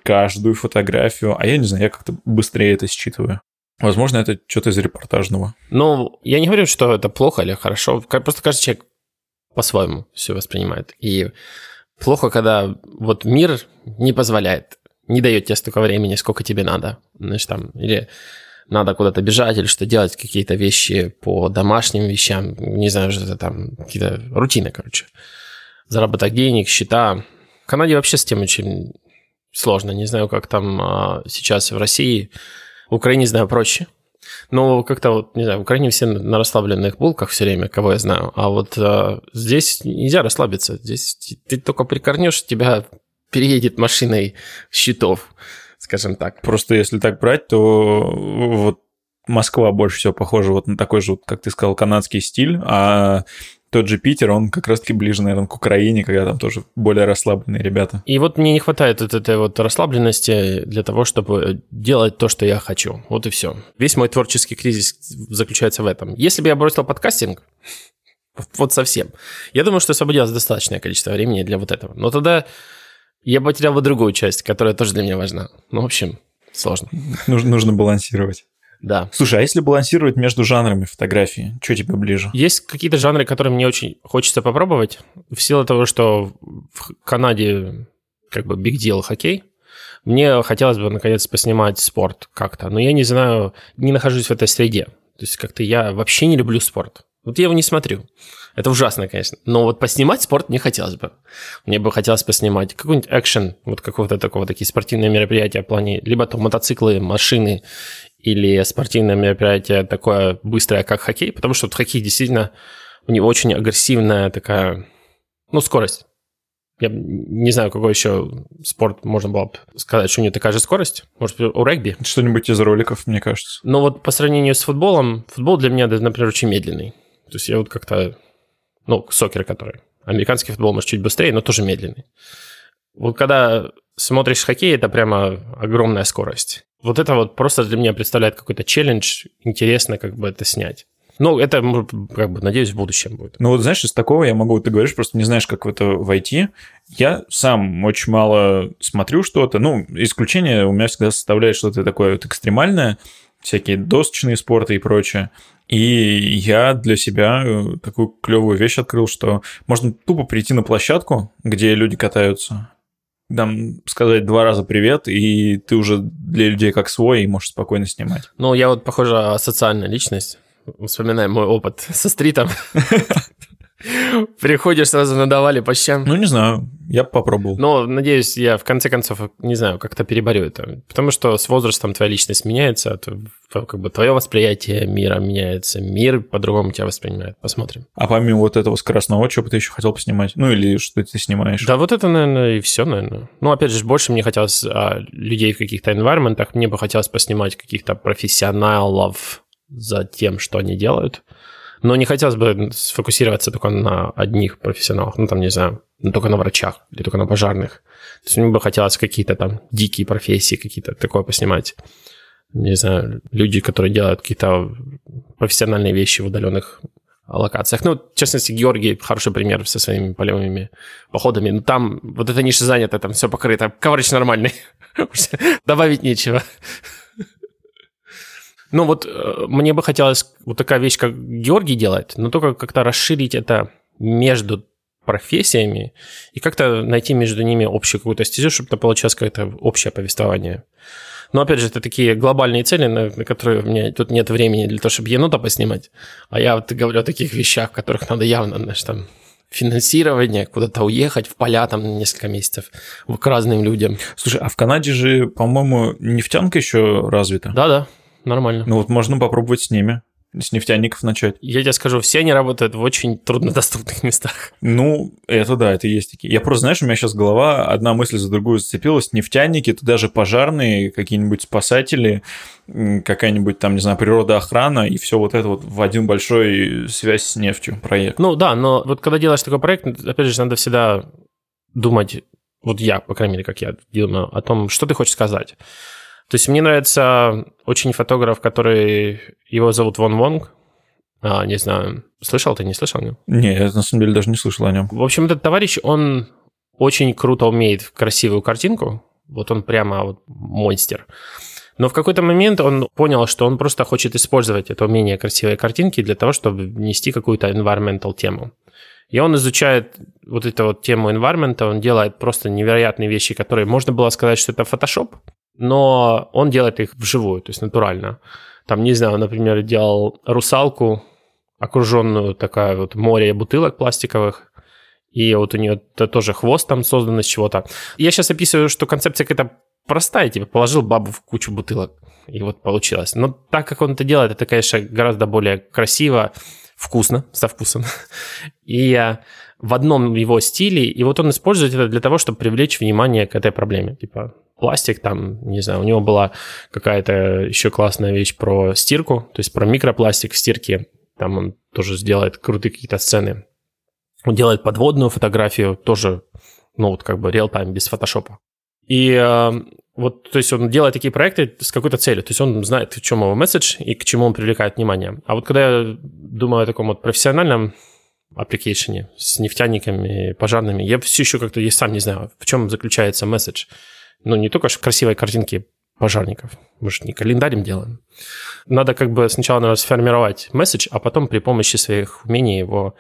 каждую фотографию, а я не знаю, я как-то быстрее это считываю. Возможно, это что-то из репортажного. Ну, я не говорю, что это плохо или хорошо. Просто каждый человек по-своему все воспринимает. И плохо, когда вот мир не позволяет, не дает тебе столько времени, сколько тебе надо. Знаешь, там, или надо куда-то бежать или что делать, какие-то вещи по домашним вещам, не знаю, что это там, какие-то рутины, короче. Заработок денег, счета. В Канаде вообще с тем очень сложно. Не знаю, как там а, сейчас в России. В Украине, знаю, проще. Но как-то вот, не знаю, в Украине все на расслабленных булках все время, кого я знаю. А вот а, здесь нельзя расслабиться. Здесь ты только прикорнешь, тебя переедет машиной счетов скажем так. Просто если так брать, то вот Москва больше всего похожа вот на такой же, как ты сказал, канадский стиль, а тот же Питер, он как раз-таки ближе, наверное, к Украине, когда там тоже более расслабленные ребята. И вот мне не хватает вот этой вот расслабленности для того, чтобы делать то, что я хочу. Вот и все. Весь мой творческий кризис заключается в этом. Если бы я бросил подкастинг, *laughs* вот совсем, я думаю, что освободилось достаточное количество времени для вот этого. Но тогда я потерял бы другую часть, которая тоже для меня важна. Ну, в общем, сложно. Нужно, нужно балансировать. Да. Слушай, а если балансировать между жанрами фотографии, что тебе ближе? Есть какие-то жанры, которые мне очень хочется попробовать. В силу того, что в Канаде как бы big deal хоккей, мне хотелось бы наконец поснимать спорт как-то, но я не знаю, не нахожусь в этой среде. То есть как-то я вообще не люблю спорт. Вот я его не смотрю. Это ужасно, конечно. Но вот поснимать спорт не хотелось бы. Мне бы хотелось поснимать какой-нибудь экшен, вот какого-то такого, такие спортивные мероприятия в плане либо то мотоциклы, машины, или спортивное мероприятие такое быстрое, как хоккей, потому что вот хоккей действительно у него очень агрессивная такая, ну, скорость. Я не знаю, какой еще спорт можно было бы сказать, что у него такая же скорость. Может, у регби? Что-нибудь из роликов, мне кажется. Но вот по сравнению с футболом, футбол для меня, например, очень медленный. То есть я вот как-то ну, сокер который. Американский футбол, может, чуть быстрее, но тоже медленный. Вот когда смотришь хоккей, это прямо огромная скорость. Вот это вот просто для меня представляет какой-то челлендж. Интересно как бы это снять. Ну, это, как бы, надеюсь, в будущем будет. Ну, вот знаешь, из такого я могу, ты говоришь, просто не знаешь, как в это войти. Я сам очень мало смотрю что-то. Ну, исключение у меня всегда составляет что-то такое вот экстремальное, всякие досочные спорты и прочее. И я для себя э, такую клевую вещь открыл, что можно тупо прийти на площадку, где люди катаются, там сказать два раза привет, и ты уже для людей как свой, и можешь спокойно снимать. Ну, я вот, похоже, социальная личность. Вспоминаем мой опыт со стритом. *laughs* Приходишь, сразу надавали по щам. Ну, не знаю, я попробовал. Но, надеюсь, я в конце концов, не знаю, как-то переборю это. Потому что с возрастом твоя личность меняется, как бы твое восприятие мира меняется, мир по-другому тебя воспринимает. Посмотрим. А помимо вот этого скоростного, что бы ты еще хотел поснимать? Ну, или что ты снимаешь? Да, вот это, наверное, и все, наверное. Ну, опять же, больше мне хотелось а, людей в каких-то environment, мне бы хотелось поснимать каких-то профессионалов за тем, что они делают. Но не хотелось бы сфокусироваться только на одних профессионалах, ну, там, не знаю, ну, только на врачах или только на пожарных. То есть мне бы хотелось какие-то там дикие профессии какие-то такое поснимать. Не знаю, люди, которые делают какие-то профессиональные вещи в удаленных локациях. Ну, в частности, Георгий хороший пример со своими полевыми походами. Но там вот эта ниша занята, там все покрыто. Коврыч нормальный. *laughs* Добавить нечего. Ну вот э, мне бы хотелось вот такая вещь, как Георгий делает, но только как-то расширить это между профессиями и как-то найти между ними общую какую-то стезю, чтобы это получалось какое-то общее повествование. Но опять же, это такие глобальные цели, на, на которые у меня тут нет времени для того, чтобы енота поснимать. А я вот говорю о таких вещах, которых надо явно, знаешь, там, финансирование, куда-то уехать в поля там на несколько месяцев к разным людям. Слушай, а в Канаде же, по-моему, нефтянка еще развита? Да-да нормально. Ну вот можно попробовать с ними с нефтяников начать. Я тебе скажу, все они работают в очень труднодоступных местах. Ну, это да, это есть такие. Я просто, знаешь, у меня сейчас голова, одна мысль за другую зацепилась. Нефтяники, это даже пожарные, какие-нибудь спасатели, какая-нибудь там, не знаю, природоохрана, и все вот это вот в один большой связь с нефтью проект. Ну да, но вот когда делаешь такой проект, опять же, надо всегда думать, вот я, по крайней мере, как я думаю, о том, что ты хочешь сказать. То есть мне нравится очень фотограф, который... Его зовут Вон Вонг. А, не знаю, слышал ты, не слышал? Не, не, я на самом деле даже не слышал о нем. В общем, этот товарищ, он очень круто умеет красивую картинку. Вот он прямо вот монстр. Но в какой-то момент он понял, что он просто хочет использовать это умение красивой картинки для того, чтобы внести какую-то environmental тему. И он изучает вот эту вот тему environment, он делает просто невероятные вещи, которые можно было сказать, что это Photoshop, но он делает их вживую, то есть натурально. Там, не знаю, например, делал русалку, окруженную такая вот море бутылок пластиковых, и вот у нее тоже хвост там создан из чего-то. Я сейчас описываю, что концепция какая-то простая, типа положил бабу в кучу бутылок, и вот получилось. Но так как он это делает, это, конечно, гораздо более красиво, вкусно, со вкусом. *laughs* И в одном его стиле, и вот он использует это для того, чтобы привлечь внимание к этой проблеме. Типа пластик там, не знаю, у него была какая-то еще классная вещь про стирку, то есть про микропластик в стирке. Там он тоже сделает крутые какие-то сцены. Он делает подводную фотографию, тоже, ну вот как бы реал-тайм, без фотошопа. И э, вот, то есть он делает такие проекты с какой-то целью. То есть он знает, в чем его месседж и к чему он привлекает внимание. А вот когда я думаю о таком вот профессиональном аппликейшене с нефтяниками, пожарными, я все еще как-то, я сам не знаю, в чем заключается месседж. Ну, не только красивые картинки пожарников. Мы же не календарем делаем. Надо как бы сначала наверное, сформировать месседж, а потом при помощи своих умений его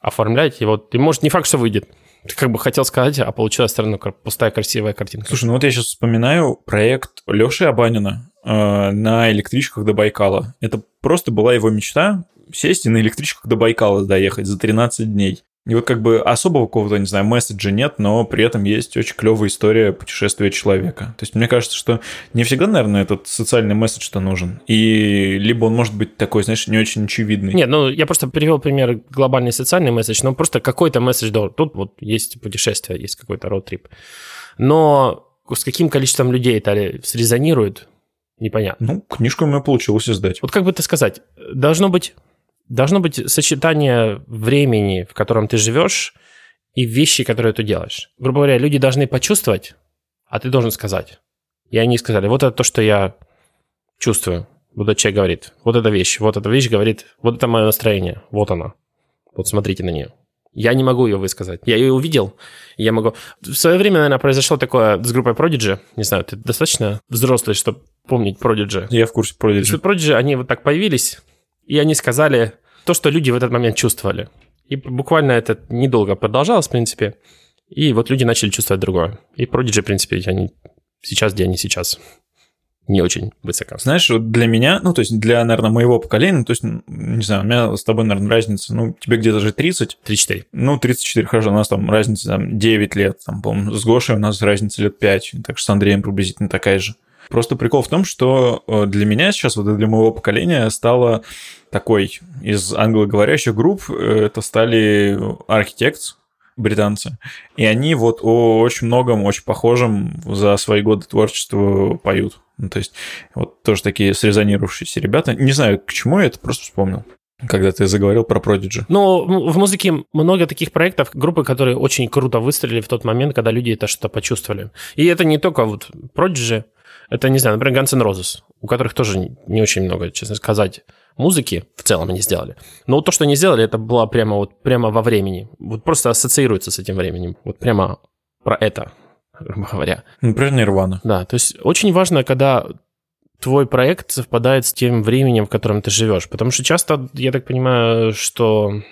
оформлять. И вот, и может, не факт, что выйдет. Ты как бы хотел сказать, а получилась все равно пустая красивая картинка. Слушай, ну вот я сейчас вспоминаю проект Леши Абанина э, на электричках до Байкала. Это просто была его мечта сесть и на электричках до Байкала доехать за 13 дней. И вот как бы особого какого-то, не знаю, месседжа нет, но при этом есть очень клевая история путешествия человека. То есть мне кажется, что не всегда, наверное, этот социальный месседж-то нужен. И либо он может быть такой, знаешь, не очень очевидный. Нет, ну я просто привел пример глобальный социальный месседж, но просто какой-то месседж, да, тут вот есть путешествие, есть какой-то роуд-трип. Но с каким количеством людей это срезонирует, непонятно. Ну, книжку мне получилось издать. Вот как бы это сказать, должно быть должно быть сочетание времени, в котором ты живешь, и вещи, которые ты делаешь. Грубо говоря, люди должны почувствовать, а ты должен сказать. И они сказали, вот это то, что я чувствую. Вот этот человек говорит, вот эта вещь, вот эта вещь говорит, вот это мое настроение, вот она. Вот смотрите на нее. Я не могу ее высказать. Я ее увидел, я могу... В свое время, наверное, произошло такое с группой Prodigy. Не знаю, ты достаточно взрослый, чтобы помнить Prodigy? Я в курсе Prodigy. Prodigy, они вот так появились, и они сказали то, что люди в этот момент чувствовали. И буквально это недолго продолжалось, в принципе. И вот люди начали чувствовать другое. И Prodigy, в принципе, они сейчас, где они сейчас, не очень высоко. Знаешь, вот для меня, ну, то есть для, наверное, моего поколения, то есть, не знаю, у меня с тобой, наверное, разница, ну, тебе где-то же 30. 34. Ну, 34, хорошо, у нас там разница там, 9 лет, там, по-моему, с Гошей у нас разница лет 5, так что с Андреем приблизительно такая же. Просто прикол в том, что э, для меня сейчас, вот для моего поколения, стало такой из англоговорящих групп, э, это стали Architects, британцы. И они вот о очень многом, очень похожем за свои годы творчества поют. Ну, то есть вот тоже такие срезонировавшиеся ребята. Не знаю, к чему я это просто вспомнил. Когда ты заговорил про Prodigy. Ну, в музыке много таких проектов, группы, которые очень круто выстрелили в тот момент, когда люди это что-то почувствовали. И это не только вот Prodigy, это, не знаю, например, Guns N' Roses, у которых тоже не очень много, честно сказать, музыки в целом они сделали. Но вот то, что они сделали, это было прямо вот прямо во времени. Вот просто ассоциируется с этим временем. Вот прямо про это, грубо говоря. Например, Нирвана. Да, то есть очень важно, когда твой проект совпадает с тем временем, в котором ты живешь. Потому что часто, я так понимаю, что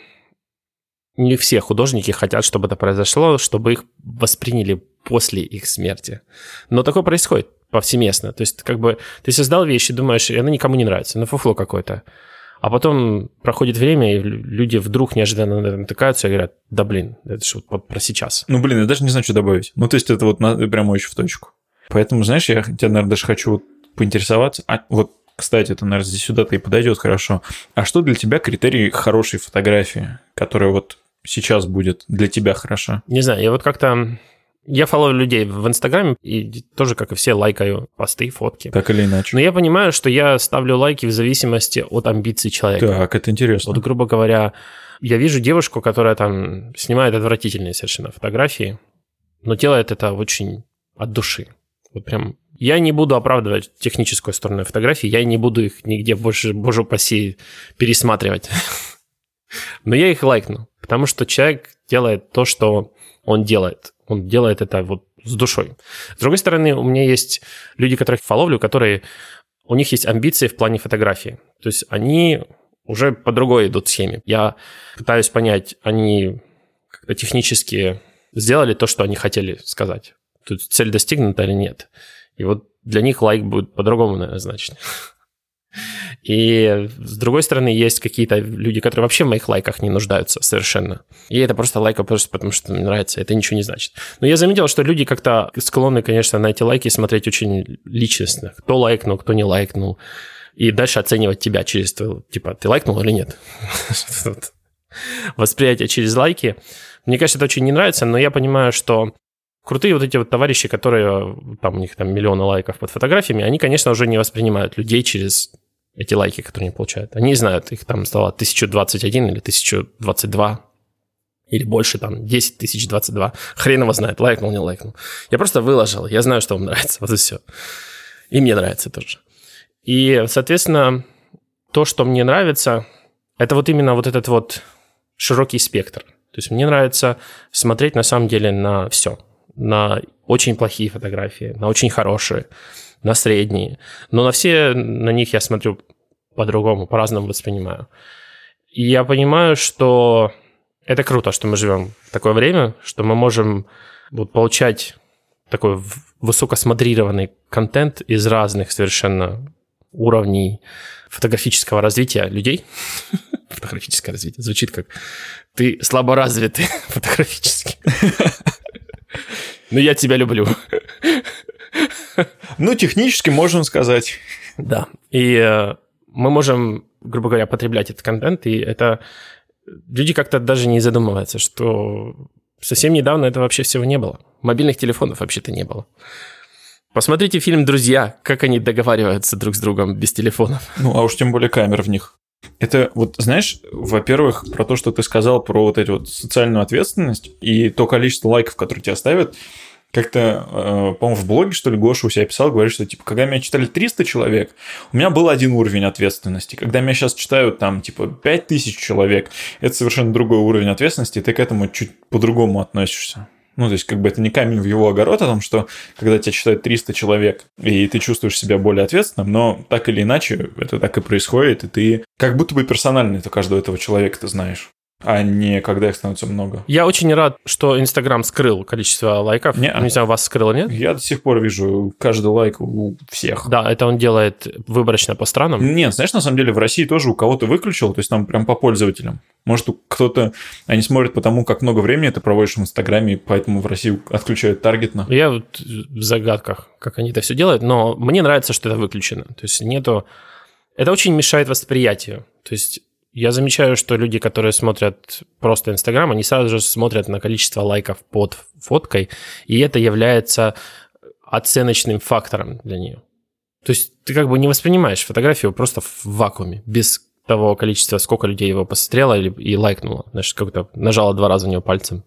не все художники хотят, чтобы это произошло, чтобы их восприняли после их смерти. Но такое происходит повсеместно. То есть, как бы ты создал вещи, думаешь, и она никому не нравится, ну фуфло какое-то. А потом проходит время, и люди вдруг неожиданно натыкаются и говорят, да блин, это же вот про сейчас. Ну блин, я даже не знаю, что добавить. Ну то есть это вот на, прямо очень в точку. Поэтому, знаешь, я тебя, наверное, даже хочу поинтересоваться. А вот, кстати, это, наверное, здесь сюда-то и подойдет хорошо. А что для тебя критерий хорошей фотографии, которая вот сейчас будет для тебя хороша? Не знаю, я вот как-то я фолловлю людей в Инстаграме и тоже, как и все, лайкаю посты, фотки. Так или иначе. Но я понимаю, что я ставлю лайки в зависимости от амбиций человека. Так, это интересно. Вот, грубо говоря, я вижу девушку, которая там снимает отвратительные совершенно фотографии, но делает это очень от души. Вот прям я не буду оправдывать техническую сторону фотографии, я не буду их нигде больше, боже упаси, пересматривать. *laughs* Но я их лайкну, потому что человек делает то, что он делает. Он делает это вот с душой. С другой стороны, у меня есть люди, которых я фоловлю, которые... У них есть амбиции в плане фотографии. То есть они уже по другой идут схеме. Я пытаюсь понять, они технически сделали то, что они хотели сказать. Тут цель достигнута или нет. И вот для них лайк будет по-другому, наверное, значить. И с другой стороны, есть какие-то люди, которые вообще в моих лайках не нуждаются совершенно. И это просто лайка просто потому, что мне нравится. Это ничего не значит. Но я заметил, что люди как-то склонны, конечно, на эти лайки смотреть очень личностно. Кто лайкнул, кто не лайкнул. И дальше оценивать тебя через типа, ты лайкнул или нет. *laughs* Восприятие через лайки. Мне, кажется, это очень не нравится, но я понимаю, что крутые вот эти вот товарищи, которые, там у них там миллионы лайков под фотографиями, они, конечно, уже не воспринимают людей через эти лайки, которые они получают. Они знают, их там стало 1021 или 1022 или больше, там, 10 тысяч 22. Хрен его знает, лайкнул, не лайкнул. Я просто выложил, я знаю, что вам *laughs* нравится, вот и все. И мне нравится тоже. И, соответственно, то, что мне нравится, это вот именно вот этот вот широкий спектр. То есть мне нравится смотреть на самом деле на все. На очень плохие фотографии, на очень хорошие, на средние. Но на все на них я смотрю по-другому, по-разному воспринимаю. И я понимаю, что это круто, что мы живем в такое время, что мы можем вот получать такой высокосмотрированный контент из разных совершенно уровней фотографического развития людей. *laughs* Фотографическое развитие звучит как ты слаборазвитый *laughs* фотографически. *laughs* Но я тебя люблю. *laughs* Ну, технически можно сказать. Да. И э, мы можем, грубо говоря, потреблять этот контент, и это люди как-то даже не задумываются, что совсем недавно этого вообще всего не было. Мобильных телефонов вообще-то не было. Посмотрите фильм «Друзья», как они договариваются друг с другом без телефонов. Ну, а уж тем более камер в них. Это вот, знаешь, во-первых, про то, что ты сказал про вот эту вот социальную ответственность и то количество лайков, которые тебя ставят, как-то, э, по-моему, в блоге, что ли, Гоша у себя писал, говорит, что, типа, когда меня читали 300 человек, у меня был один уровень ответственности. Когда меня сейчас читают, там, типа, 5000 человек, это совершенно другой уровень ответственности, и ты к этому чуть по-другому относишься. Ну, то есть, как бы это не камень в его огород о том, что когда тебя читают 300 человек, и ты чувствуешь себя более ответственным, но так или иначе это так и происходит, и ты как будто бы персонально это каждого этого человека ты знаешь а не когда их становится много. Я очень рад, что Инстаграм скрыл количество лайков. Не, не знаю, вас скрыло, нет? Я до сих пор вижу каждый лайк у всех. Да, это он делает выборочно по странам. Нет, знаешь, на самом деле в России тоже у кого-то выключил, то есть там прям по пользователям. Может, кто-то, они смотрят по тому, как много времени ты проводишь в Инстаграме, поэтому в России отключают таргетно. Я вот в загадках, как они это все делают, но мне нравится, что это выключено. То есть нету... Это очень мешает восприятию. То есть я замечаю, что люди, которые смотрят просто Инстаграм, они сразу же смотрят на количество лайков под фоткой, и это является оценочным фактором для нее. То есть ты как бы не воспринимаешь фотографию просто в вакууме, без того количества, сколько людей его посмотрело или, и лайкнуло. Значит, как-то нажало два раза в него пальцем.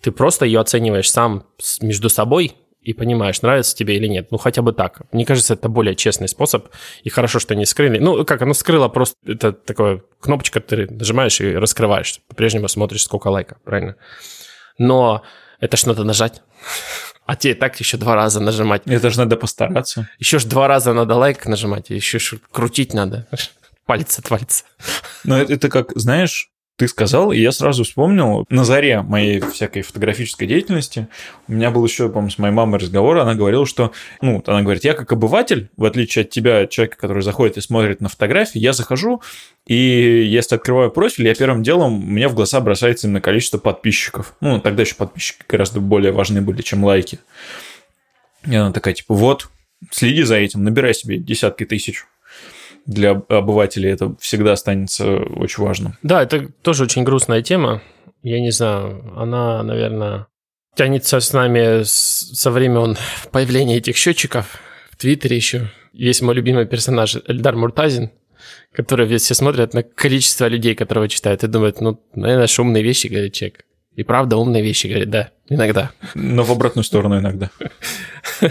Ты просто ее оцениваешь сам между собой и понимаешь, нравится тебе или нет. Ну, хотя бы так. Мне кажется, это более честный способ. И хорошо, что не скрыли. Ну, как, оно скрыло просто... Это такая кнопочка, ты нажимаешь и раскрываешь. По-прежнему смотришь, сколько лайков, правильно? Но это ж надо нажать. *laughs* А тебе так еще два раза нажимать. Это же надо постараться. Еще ж два раза надо лайк нажимать, еще ж крутить надо. *laughs* Палец отвалится. Но это, это как, знаешь, ты сказал, и я сразу вспомнил, на заре моей всякой фотографической деятельности, у меня был еще, по-моему, с моей мамой разговор, она говорила, что, ну, она говорит, я как обыватель, в отличие от тебя, человека, который заходит и смотрит на фотографии, я захожу, и если открываю профиль, я первым делом, мне в глаза бросается именно количество подписчиков. Ну, тогда еще подписчики гораздо более важны были, чем лайки. И она такая, типа, вот, следи за этим, набирай себе десятки тысяч для обывателей это всегда останется очень важным. Да, это тоже очень грустная тема. Я не знаю, она, наверное, тянется с нами со времен *laughs* появления этих счетчиков в Твиттере еще. Есть мой любимый персонаж Эльдар Муртазин, который все смотрят на количество людей, которого читают, и думают, ну, наверное, шумные вещи, говорит человек. И правда умные вещи, говорит, да, иногда. Но в обратную сторону иногда. *laughs*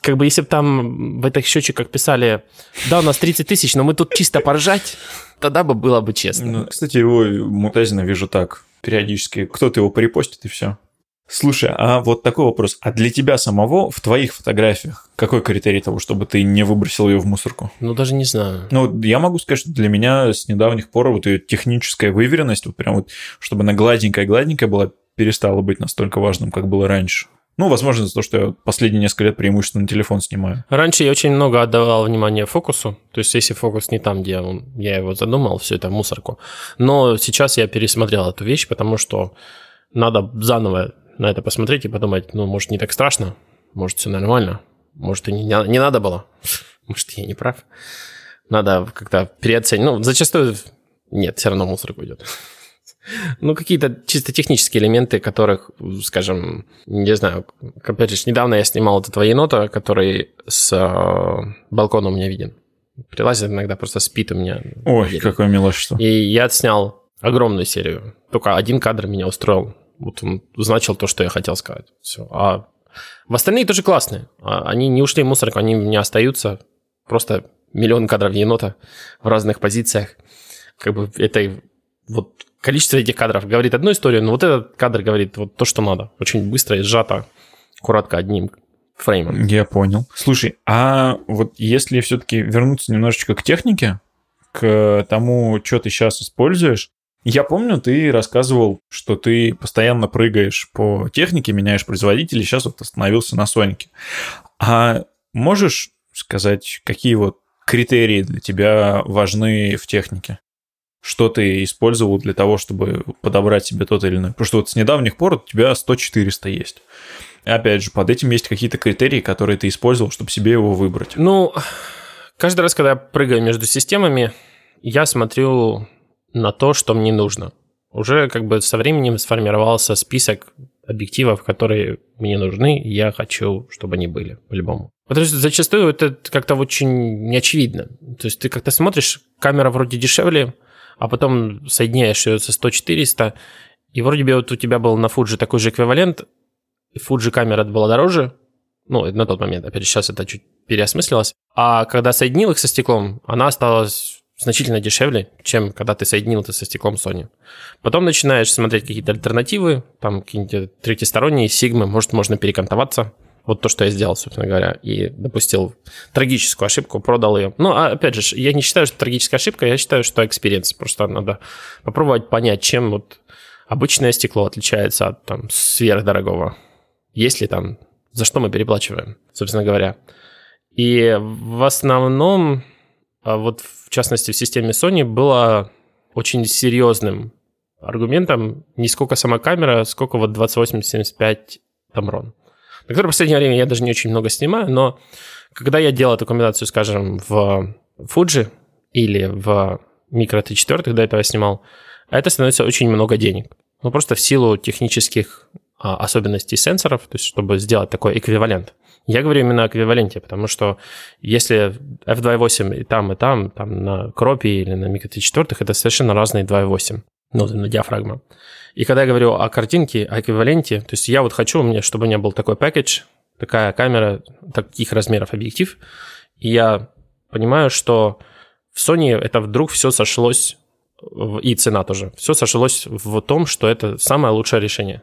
Как бы если бы там в этих счетчиках писали, да, у нас 30 тысяч, но мы тут чисто поржать, тогда бы было бы честно. Ну, кстати, его Мутазина вижу так, периодически. Кто-то его перепостит, и все. Слушай, а вот такой вопрос. А для тебя самого в твоих фотографиях какой критерий того, чтобы ты не выбросил ее в мусорку? Ну, даже не знаю. Ну, я могу сказать, что для меня с недавних пор вот ее техническая выверенность, вот прям вот, чтобы она гладенькая-гладенькая была, перестала быть настолько важным, как было раньше. Ну, возможно, из-за того, что я последние несколько лет преимущественно телефон снимаю. Раньше я очень много отдавал внимания фокусу. То есть, если фокус не там, где он, я его задумал, все это в мусорку. Но сейчас я пересмотрел эту вещь, потому что надо заново на это посмотреть и подумать, ну, может, не так страшно, может, все нормально, может, и не, не надо было, *laughs* может, я не прав. Надо как-то переоценить. Ну, зачастую нет, все равно мусорку идет. *laughs* Ну, какие-то чисто технические элементы, которых, скажем, не знаю, опять же, недавно я снимал этот енота, который с э, балкона у меня виден. Прилазит иногда, просто спит у меня. Ой, какое милашество. И я отснял огромную серию. Только один кадр меня устроил. Вот он значил то, что я хотел сказать. Все. А в остальные тоже классные. А они не ушли в мусорку, они меня остаются. Просто миллион кадров енота в разных позициях. Как бы это вот количество этих кадров говорит одну историю, но вот этот кадр говорит вот то, что надо. Очень быстро и сжато, аккуратно одним фреймом. Я понял. Слушай, а вот если все-таки вернуться немножечко к технике, к тому, что ты сейчас используешь, я помню, ты рассказывал, что ты постоянно прыгаешь по технике, меняешь производителей, сейчас вот остановился на Сонике. А можешь сказать, какие вот критерии для тебя важны в технике? что ты использовал для того, чтобы подобрать себе тот или иной. Потому что вот с недавних пор у тебя 100-400 есть. И опять же, под этим есть какие-то критерии, которые ты использовал, чтобы себе его выбрать. Ну, каждый раз, когда я прыгаю между системами, я смотрю на то, что мне нужно. Уже как бы со временем сформировался список объективов, которые мне нужны, и я хочу, чтобы они были, по-любому. Потому что зачастую это как-то очень неочевидно. То есть ты как-то смотришь, камера вроде дешевле, а потом соединяешь ее со 100-400, и вроде бы вот у тебя был на Fuji такой же эквивалент, Fuji камера была дороже, ну, на тот момент, опять же, сейчас это чуть переосмыслилось, а когда соединил их со стеклом, она осталась значительно дешевле, чем когда ты соединил это со стеклом Sony. Потом начинаешь смотреть какие-то альтернативы, там какие-то третьесторонние, сигмы, может, можно перекантоваться, вот то, что я сделал, собственно говоря, и допустил трагическую ошибку, продал ее. Но, а, опять же, я не считаю, что трагическая ошибка, я считаю, что experience. Просто надо попробовать понять, чем вот обычное стекло отличается от там сверхдорогого. Есть ли там, за что мы переплачиваем, собственно говоря. И в основном, вот в частности в системе Sony, было очень серьезным аргументом не сколько сама камера, сколько вот 2875 Tamron на который в последнее время я даже не очень много снимаю, но когда я делал эту комбинацию, скажем, в Fuji или в Micro T4, до этого я снимал, это становится очень много денег. Ну, просто в силу технических а, особенностей сенсоров, то есть чтобы сделать такой эквивалент. Я говорю именно о эквиваленте, потому что если F2.8 и там, и там, там на кропе или на Micro T4, это совершенно разные 2.8 ну, на диафрагма. И когда я говорю о картинке, о эквиваленте, то есть я вот хочу, мне, чтобы у меня был такой пакетч, такая камера, таких размеров объектив, и я понимаю, что в Sony это вдруг все сошлось, и цена тоже, все сошлось в том, что это самое лучшее решение.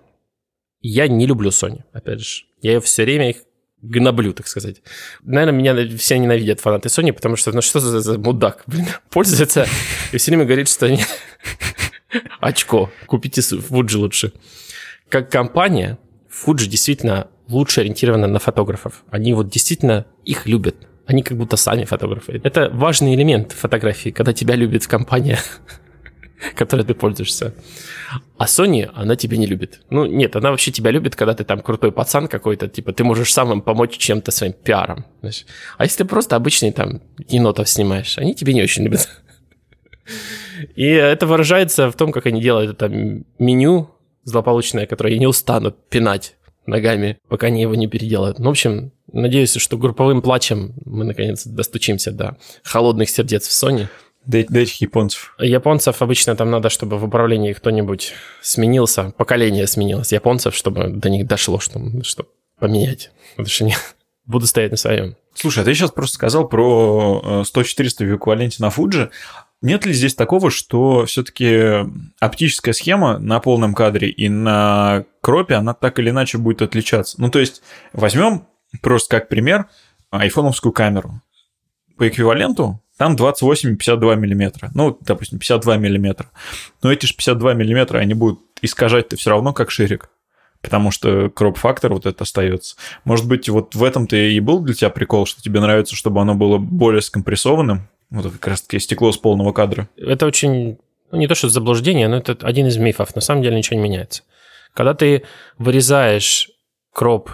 Я не люблю Sony, опять же. Я все время их гноблю, так сказать. Наверное, меня все ненавидят фанаты Sony, потому что, ну что за, за мудак, блин, *laughs* пользуется и все время говорит, что они *laughs* очко. Купите Fuji лучше. Как компания, Fuji действительно лучше ориентирована на фотографов. Они вот действительно их любят. Они как будто сами фотографы. Это важный элемент фотографии, когда тебя любит компания, *laughs* *laughs* которой ты пользуешься. А Sony, она тебя не любит. Ну, нет, она вообще тебя любит, когда ты там крутой пацан какой-то, типа, ты можешь сам им помочь чем-то своим пиаром. Знаешь. А если просто обычный там енотов снимаешь, они тебя не очень любят. *laughs* И это выражается в том, как они делают это меню злополучное, которое я не устану пинать ногами, пока они его не переделают. Ну, в общем, надеюсь, что групповым плачем мы наконец достучимся до холодных сердец в Sony. Этих японцев. Японцев обычно там надо, чтобы в управлении кто-нибудь сменился, поколение сменилось японцев, чтобы до них дошло, чтобы, чтобы поменять. Потому что не *laughs* буду стоять на своем. Слушай, а ты сейчас просто сказал про 100-400 э, в эквиваленте на Fuji, Нет ли здесь такого, что все-таки оптическая схема на полном кадре и на кропе, она так или иначе будет отличаться? Ну, то есть, возьмем просто как пример айфоновскую камеру. По эквиваленту там 28 52 миллиметра. Ну, допустим, 52 миллиметра. Но эти же 52 миллиметра, они будут искажать-то все равно как ширик потому что кроп-фактор вот это остается. Может быть, вот в этом-то и был для тебя прикол, что тебе нравится, чтобы оно было более скомпрессованным, вот как раз-таки стекло с полного кадра. Это очень, ну, не то что заблуждение, но это один из мифов. На самом деле ничего не меняется. Когда ты вырезаешь кроп,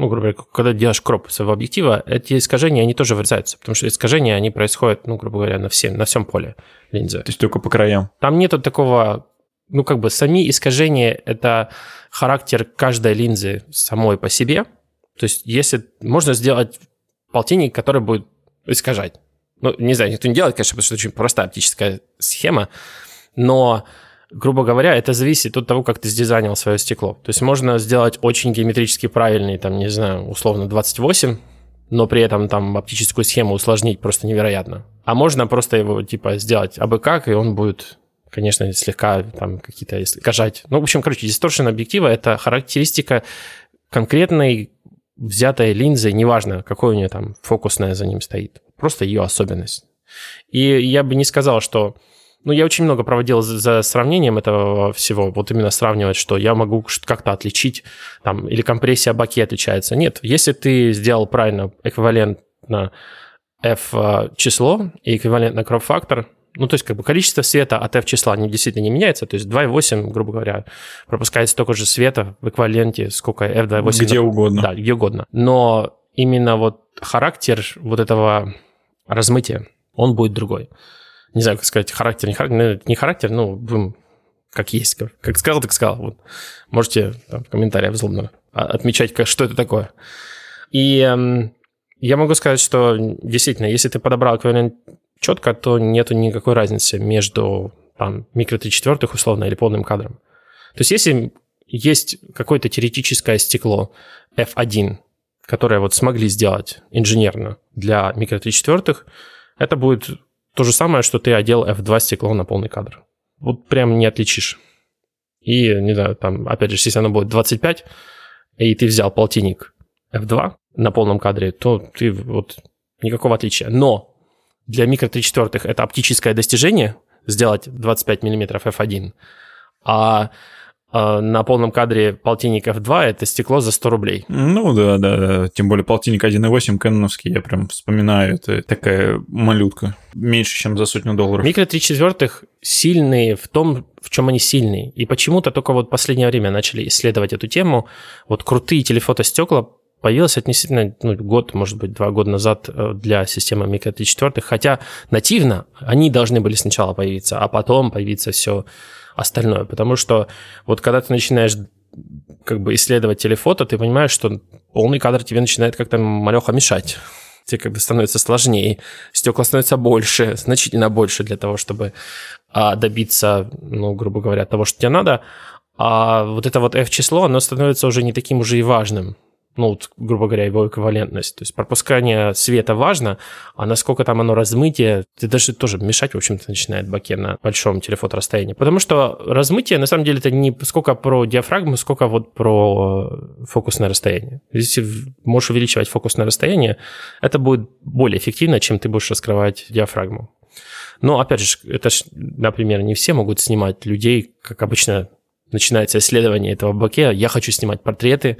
ну, грубо говоря, когда делаешь кроп своего объектива, эти искажения, они тоже вырезаются, потому что искажения, они происходят, ну, грубо говоря, на всем, на всем поле линзы. То есть только по краям. Там нету такого, ну, как бы сами искажения – это характер каждой линзы самой по себе. То есть если можно сделать полтинник, который будет искажать. Ну, не знаю, никто не делает, конечно, потому что это очень простая оптическая схема, но, грубо говоря, это зависит от того, как ты сдизайнил свое стекло. То есть можно сделать очень геометрически правильный, там, не знаю, условно 28, но при этом там оптическую схему усложнить просто невероятно. А можно просто его, типа, сделать абы как, и он будет конечно, слегка там какие-то искажать. Ну, в общем, короче, дисторшн объектива – это характеристика конкретной взятой линзы, неважно, какой у нее там фокусная за ним стоит, просто ее особенность. И я бы не сказал, что... Ну, я очень много проводил за, за сравнением этого всего, вот именно сравнивать, что я могу как-то отличить, там, или компрессия баки отличается. Нет, если ты сделал правильно эквивалентно f а, число и эквивалентно crop-фактор, ну, то есть, как бы количество света от f числа не, действительно не меняется. То есть 2,8, грубо говоря, пропускает столько же света в эквиваленте, сколько f2,8. Где угодно. Да, где угодно. Но именно вот характер вот этого размытия, он будет другой. Не знаю, как сказать, характер, не характер, ну, не характер, ну, будем как есть. Как сказал, так сказал. Вот. Можете там, в комментариях злобно отмечать, как, что это такое. И эм, я могу сказать, что действительно, если ты подобрал эквивалент четко, то нету никакой разницы между там, микро 3 четвертых условно или полным кадром. То есть если есть какое-то теоретическое стекло F1, которое вот смогли сделать инженерно для микро 3 четвертых, это будет то же самое, что ты одел F2 стекло на полный кадр. Вот прям не отличишь. И, не знаю, там, опять же, если оно будет 25, и ты взял полтинник F2 на полном кадре, то ты вот никакого отличия. Но для микро 3 четвертых это оптическое достижение, сделать 25 мм f1, а на полном кадре полтинник f2 это стекло за 100 рублей. Ну да, да, да. Тем более полтинник 1.8 кэноновский, я прям вспоминаю, это такая малютка. Меньше, чем за сотню долларов. Микро 3 четвертых сильные в том, в чем они сильные. И почему-то только вот в последнее время начали исследовать эту тему. Вот крутые телефотостекла появилась относительно ну, год, может быть, два года назад э, для системы Micro 3.4, хотя нативно они должны были сначала появиться, а потом появиться все остальное. Потому что вот когда ты начинаешь как бы исследовать телефото, ты понимаешь, что полный кадр тебе начинает как-то малеха мешать. Тебе как бы становится сложнее, стекла становятся больше, значительно больше для того, чтобы а, добиться, ну, грубо говоря, того, что тебе надо. А вот это вот F-число, оно становится уже не таким уже и важным ну, вот, грубо говоря, его эквивалентность. То есть пропускание света важно, а насколько там оно размытие, это даже тоже мешать, в общем-то, начинает баке на большом телефоторасстоянии. Потому что размытие, на самом деле, это не сколько про диафрагму, сколько вот про фокусное расстояние. Если можешь увеличивать фокусное расстояние, это будет более эффективно, чем ты будешь раскрывать диафрагму. Но, опять же, это ж, например, не все могут снимать людей, как обычно начинается исследование этого баке. Я хочу снимать портреты,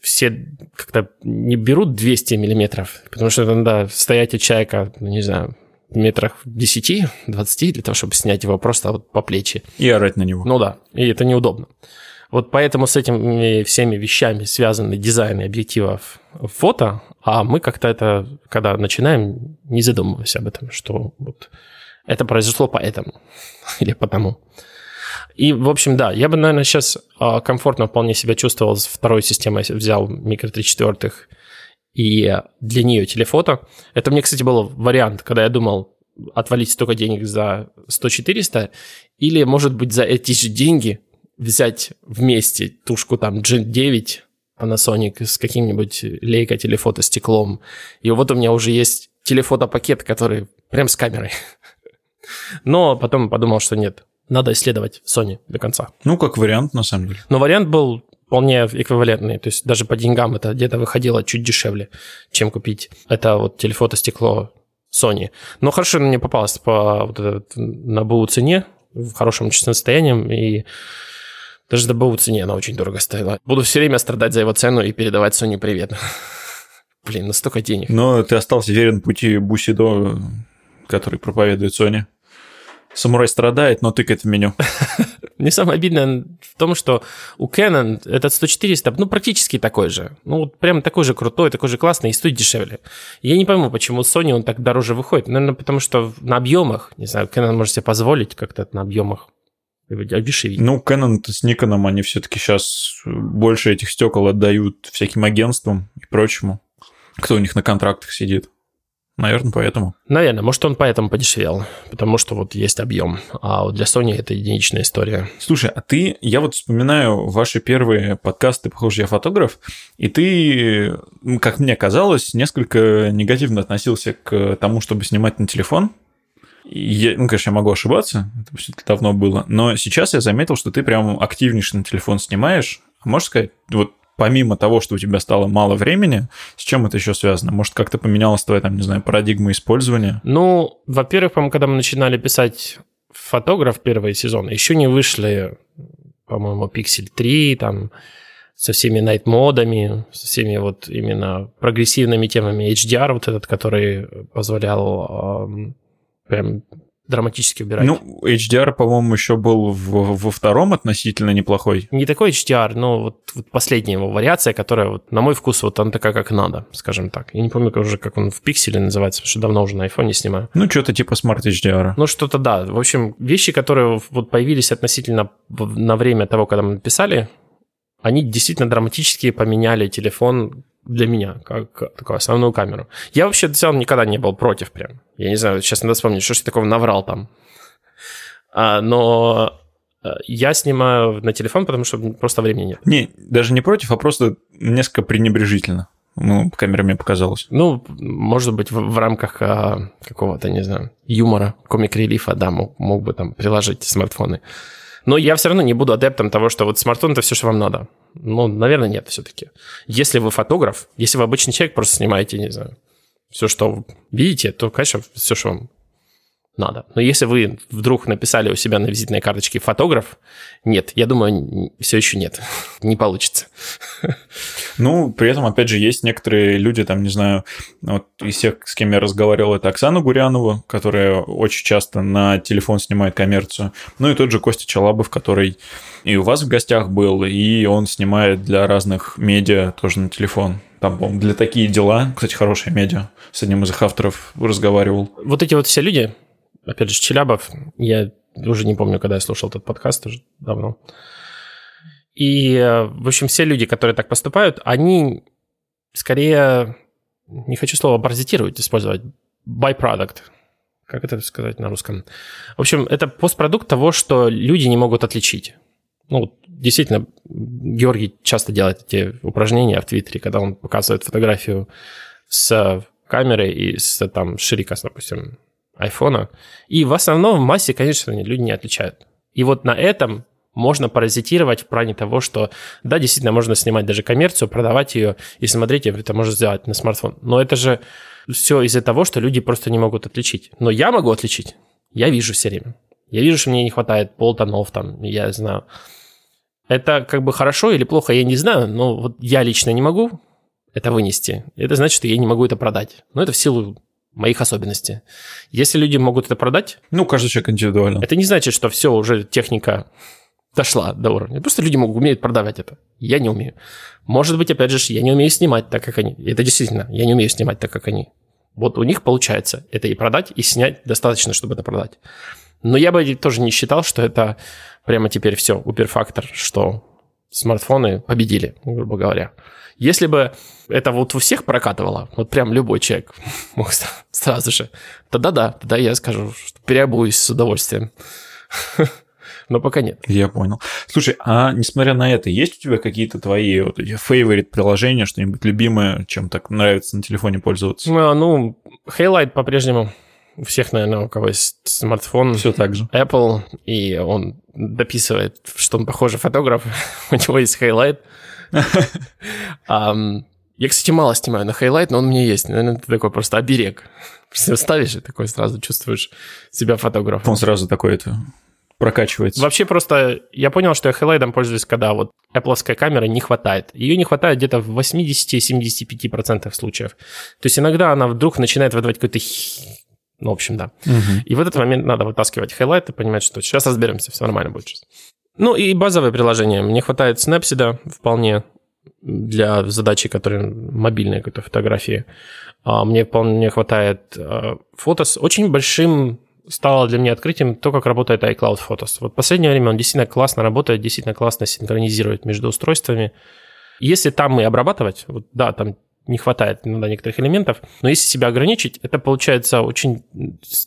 все как-то не берут 200 миллиметров, потому что надо стоять от человека, ну, не знаю, метрах 10-20 для того, чтобы снять его просто вот по плечи. И орать на него. Ну да, и это неудобно. Вот поэтому с этими всеми вещами связаны дизайны объективов фото, а мы как-то это, когда начинаем, не задумываемся об этом, что вот это произошло поэтому *laughs* или потому. И, в общем, да, я бы, наверное, сейчас а, комфортно вполне себя чувствовал с второй системой, взял микро 3 четвертых и для нее телефото. Это мне, кстати, был вариант, когда я думал отвалить столько денег за 100-400, или, может быть, за эти же деньги взять вместе тушку там Gen 9 Panasonic с каким-нибудь лейка телефото стеклом. И вот у меня уже есть телефото-пакет, который прям с камерой. *laughs* Но потом подумал, что нет, надо исследовать Sony до конца. Ну, как вариант, на самом деле. Но вариант был вполне эквивалентный. То есть даже по деньгам это где-то выходило чуть дешевле, чем купить это вот телефотостекло Sony. Но хорошо мне попалось по вот этот, на БУ цене, в хорошем состоянии, и даже до БУ цене она очень дорого стоила. Буду все время страдать за его цену и передавать Sony привет. *laughs* Блин, на столько денег. Но ты остался верен пути Бусидо, который проповедует Sony. Самурай страдает, но тыкает в меню. *laughs* Мне самое обидное в том, что у Canon этот 100-400, ну, практически такой же. Ну, вот прям такой же крутой, такой же классный и стоит дешевле. Я не пойму, почему Sony он так дороже выходит. Наверное, потому что на объемах, не знаю, Canon может себе позволить как-то на объемах дешевить. Ну, Canon с Nikon, они все-таки сейчас больше этих стекол отдают всяким агентствам и прочему. Кто у них на контрактах сидит. Наверное, поэтому. Наверное, может, он поэтому подешевел, потому что вот есть объем. А вот для Sony это единичная история. Слушай, а ты, я вот вспоминаю ваши первые подкасты «Похоже, я фотограф», и ты, как мне казалось, несколько негативно относился к тому, чтобы снимать на телефон. Я, ну, конечно, я могу ошибаться, это давно было, но сейчас я заметил, что ты прям активнейше на телефон снимаешь. А можешь сказать, вот помимо того, что у тебя стало мало времени, с чем это еще связано? Может, как-то поменялась твоя, там, не знаю, парадигма использования? Ну, во-первых, по-моему, когда мы начинали писать фотограф первый сезон, еще не вышли, по-моему, Pixel 3, там, со всеми найт-модами, со всеми вот именно прогрессивными темами HDR, вот этот, который позволял прям драматически убирать. Ну, HDR, по-моему, еще был в, во втором относительно неплохой. Не такой HDR, но вот, вот последняя его вариация, которая, вот, на мой вкус, вот она такая, как надо, скажем так. Я не помню уже, как он в пикселе называется, потому что давно уже на айфоне снимаю. Ну, что-то типа Smart HDR. Ну, что-то да. В общем, вещи, которые вот появились относительно на время того, когда мы написали, они действительно драматически поменяли телефон для меня, как такую основную камеру. Я вообще в целом никогда не был против прям. Я не знаю, сейчас надо вспомнить, что я такого наврал там. А, но э, я снимаю на телефон, потому что просто времени нет. Не, даже не против, а просто несколько пренебрежительно. Ну, камера мне показалась. Ну, может быть, в, в рамках а, какого-то, не знаю, юмора, комик-релифа, да, мог, мог бы там приложить смартфоны. Но я все равно не буду адептом того, что вот смартфон – это все, что вам надо. Ну, наверное, нет все-таки. Если вы фотограф, если вы обычный человек, просто снимаете, не знаю, все, что видите, то, конечно, все, что вам надо. Но если вы вдруг написали у себя на визитной карточке фотограф, нет, я думаю, все еще нет, *laughs* не получится. *laughs* Ну, при этом, опять же, есть некоторые люди, там, не знаю, вот из всех, с кем я разговаривал, это Оксана Гурянова, которая очень часто на телефон снимает коммерцию, ну и тот же Костя Чалабов, который и у вас в гостях был, и он снимает для разных медиа тоже на телефон. Там, по для такие дела, кстати, хорошая медиа, с одним из их авторов разговаривал. Вот эти вот все люди, опять же, Челябов, я уже не помню, когда я слушал этот подкаст, уже давно. И, в общем, все люди, которые так поступают, они скорее, не хочу слово паразитировать использовать, byproduct. Как это сказать на русском? В общем, это постпродукт того, что люди не могут отличить. Ну, действительно, Георгий часто делает эти упражнения в Твиттере, когда он показывает фотографию с камерой и с там ширика, допустим, айфона. И в основном в массе, конечно, люди не отличают. И вот на этом можно паразитировать в плане того, что, да, действительно, можно снимать даже коммерцию, продавать ее, и смотрите, это можно сделать на смартфон. Но это же все из-за того, что люди просто не могут отличить. Но я могу отличить. Я вижу все время. Я вижу, что мне не хватает полтонов там, я знаю. Это как бы хорошо или плохо, я не знаю, но вот я лично не могу это вынести. Это значит, что я не могу это продать. Но это в силу моих особенностей. Если люди могут это продать... Ну, каждый человек индивидуально. Это не значит, что все, уже техника дошла до уровня. Просто люди могут, умеют продавать это. Я не умею. Может быть, опять же, я не умею снимать так, как они. Это действительно, я не умею снимать так, как они. Вот у них получается это и продать, и снять достаточно, чтобы это продать. Но я бы тоже не считал, что это прямо теперь все, уперфактор, что смартфоны победили, грубо говоря. Если бы это вот у всех прокатывало, вот прям любой человек *laughs* мог сразу же, тогда да, тогда я скажу, что переобуюсь с удовольствием. *laughs* Но пока нет. Я понял. Слушай, а несмотря на это, есть у тебя какие-то твои вот эти favorite приложения, что-нибудь любимое, чем так нравится на телефоне пользоваться? Ну, ну Halide по-прежнему У всех, наверное, у кого есть смартфон. Все так же. Apple, и он дописывает, что он похожий фотограф. *laughs* у него есть Halide. Я, кстати, мало снимаю на Halide, но он меня есть. Наверное, это такой просто оберег. Ставишь и такой сразу чувствуешь себя фотографом. Он сразу такой это прокачивается. Вообще просто я понял, что я Halide ом пользуюсь, когда вот Apple камеры не хватает. Ее не хватает где-то в 80-75% случаев. То есть иногда она вдруг начинает выдавать какой-то ну, в общем, да. Угу. И в этот момент надо вытаскивать Halide и понимать, что сейчас разберемся, все нормально будет сейчас. Ну и базовые приложения. Мне хватает Snapseed вполне для задачи, которые мобильные какие-то фотографии. А мне вполне хватает Photos. Э, Очень большим стало для меня открытием то, как работает iCloud Photos. Вот в последнее время он действительно классно работает, действительно классно синхронизирует между устройствами. Если там и обрабатывать, вот, да, там не хватает иногда некоторых элементов, но если себя ограничить, это получается очень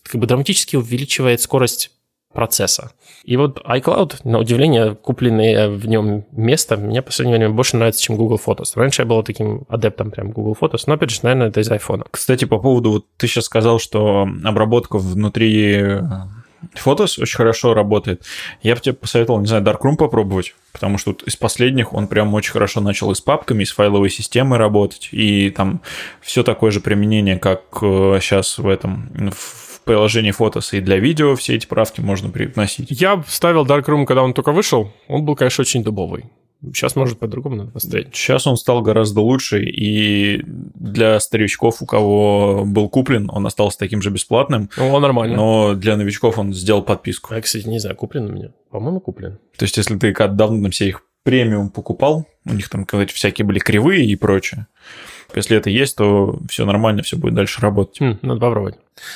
как бы драматически увеличивает скорость процесса. И вот iCloud, на удивление, купленное в нем место, мне в последнее время больше нравится, чем Google Photos. Раньше я был таким адептом прям Google Photos, но опять же, наверное, это из iPhone. Кстати, по поводу, вот ты сейчас сказал, что обработка внутри Photos очень хорошо работает. Я бы тебе посоветовал, не знаю, Darkroom попробовать, потому что из последних он прям очень хорошо начал и с папками, и с файловой системой работать, и там все такое же применение, как сейчас э, в этом, в приложении Photos и для видео все эти правки можно привносить. Я ставил Darkroom, когда он только вышел. Он был, конечно, очень дубовый. Сейчас, может, по-другому надо поставить. Сейчас он стал гораздо лучше, и для старичков, у кого был куплен, он остался таким же бесплатным. Ну, нормально. Но для новичков он сделал подписку. Я, кстати, не знаю, куплен у меня. По-моему, куплен. То есть, если ты когда давно все их премиум покупал, у них там, когда всякие были кривые и прочее, если это есть, то все нормально, все будет дальше работать. Хм, надо попробовать.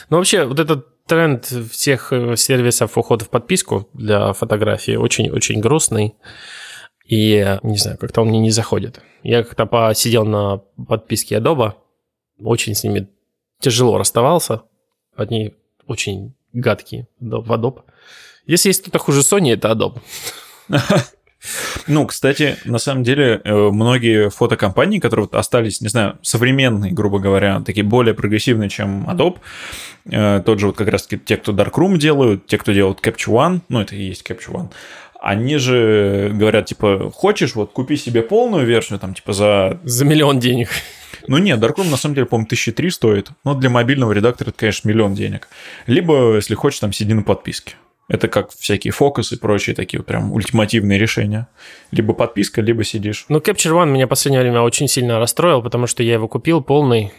Ну, вообще, вот этот тренд всех э, сервисов ухода в подписку для фотографии очень-очень грустный. И, не знаю, как-то он мне не заходит. Я как-то посидел на подписке Adobe, очень с ними тяжело расставался. Они очень гадкие в Adobe. Если есть кто-то хуже Sony, это Adobe. *laughs* Ну, кстати, на самом деле, э, многие фотокомпании, которые вот остались, не знаю, современные, грубо говоря, такие более прогрессивные, чем Adobe, э, тот же вот как раз-таки те, кто Darkroom делают, те, кто делают Capture One, ну, это и есть Capture One, они же говорят, типа, хочешь, вот купи себе полную версию, там, типа, за... За миллион денег. Ну нет, Darkroom на самом деле, по-моему, тысячи три стоит. Но для мобильного редактора это, конечно, миллион денег. Либо, если хочешь, там сиди на подписке. Это как всякие фокусы и прочие такие вот прям ультимативные решения. Либо подписка, либо сидишь. Ну, Capture One меня в последнее время очень сильно расстроил, потому что я его купил полный,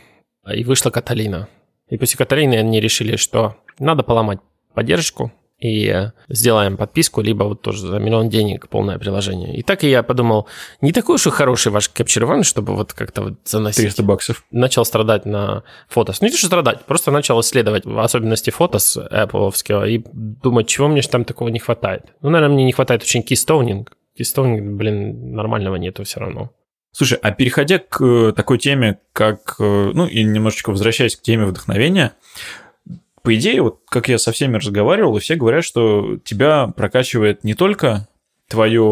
и вышла Каталина. И после Каталины они решили, что надо поломать поддержку, и сделаем подписку, либо вот тоже за миллион денег полное приложение. И так и я подумал, не такой уж и хороший ваш Capture One, чтобы вот как-то вот заносить. 300 баксов. Начал страдать на Photos. Ну, не то, что страдать, просто начал исследовать особенности Photos Apple и думать, чего мне же там такого не хватает. Ну, наверное, мне не хватает очень keystoning. Keystoning, блин, нормального нету все равно. Слушай, а переходя к э, такой теме, как, э, ну, и немножечко возвращаясь к теме вдохновения, по идее, вот как я со всеми разговаривал, и все говорят, что тебя прокачивает не только твое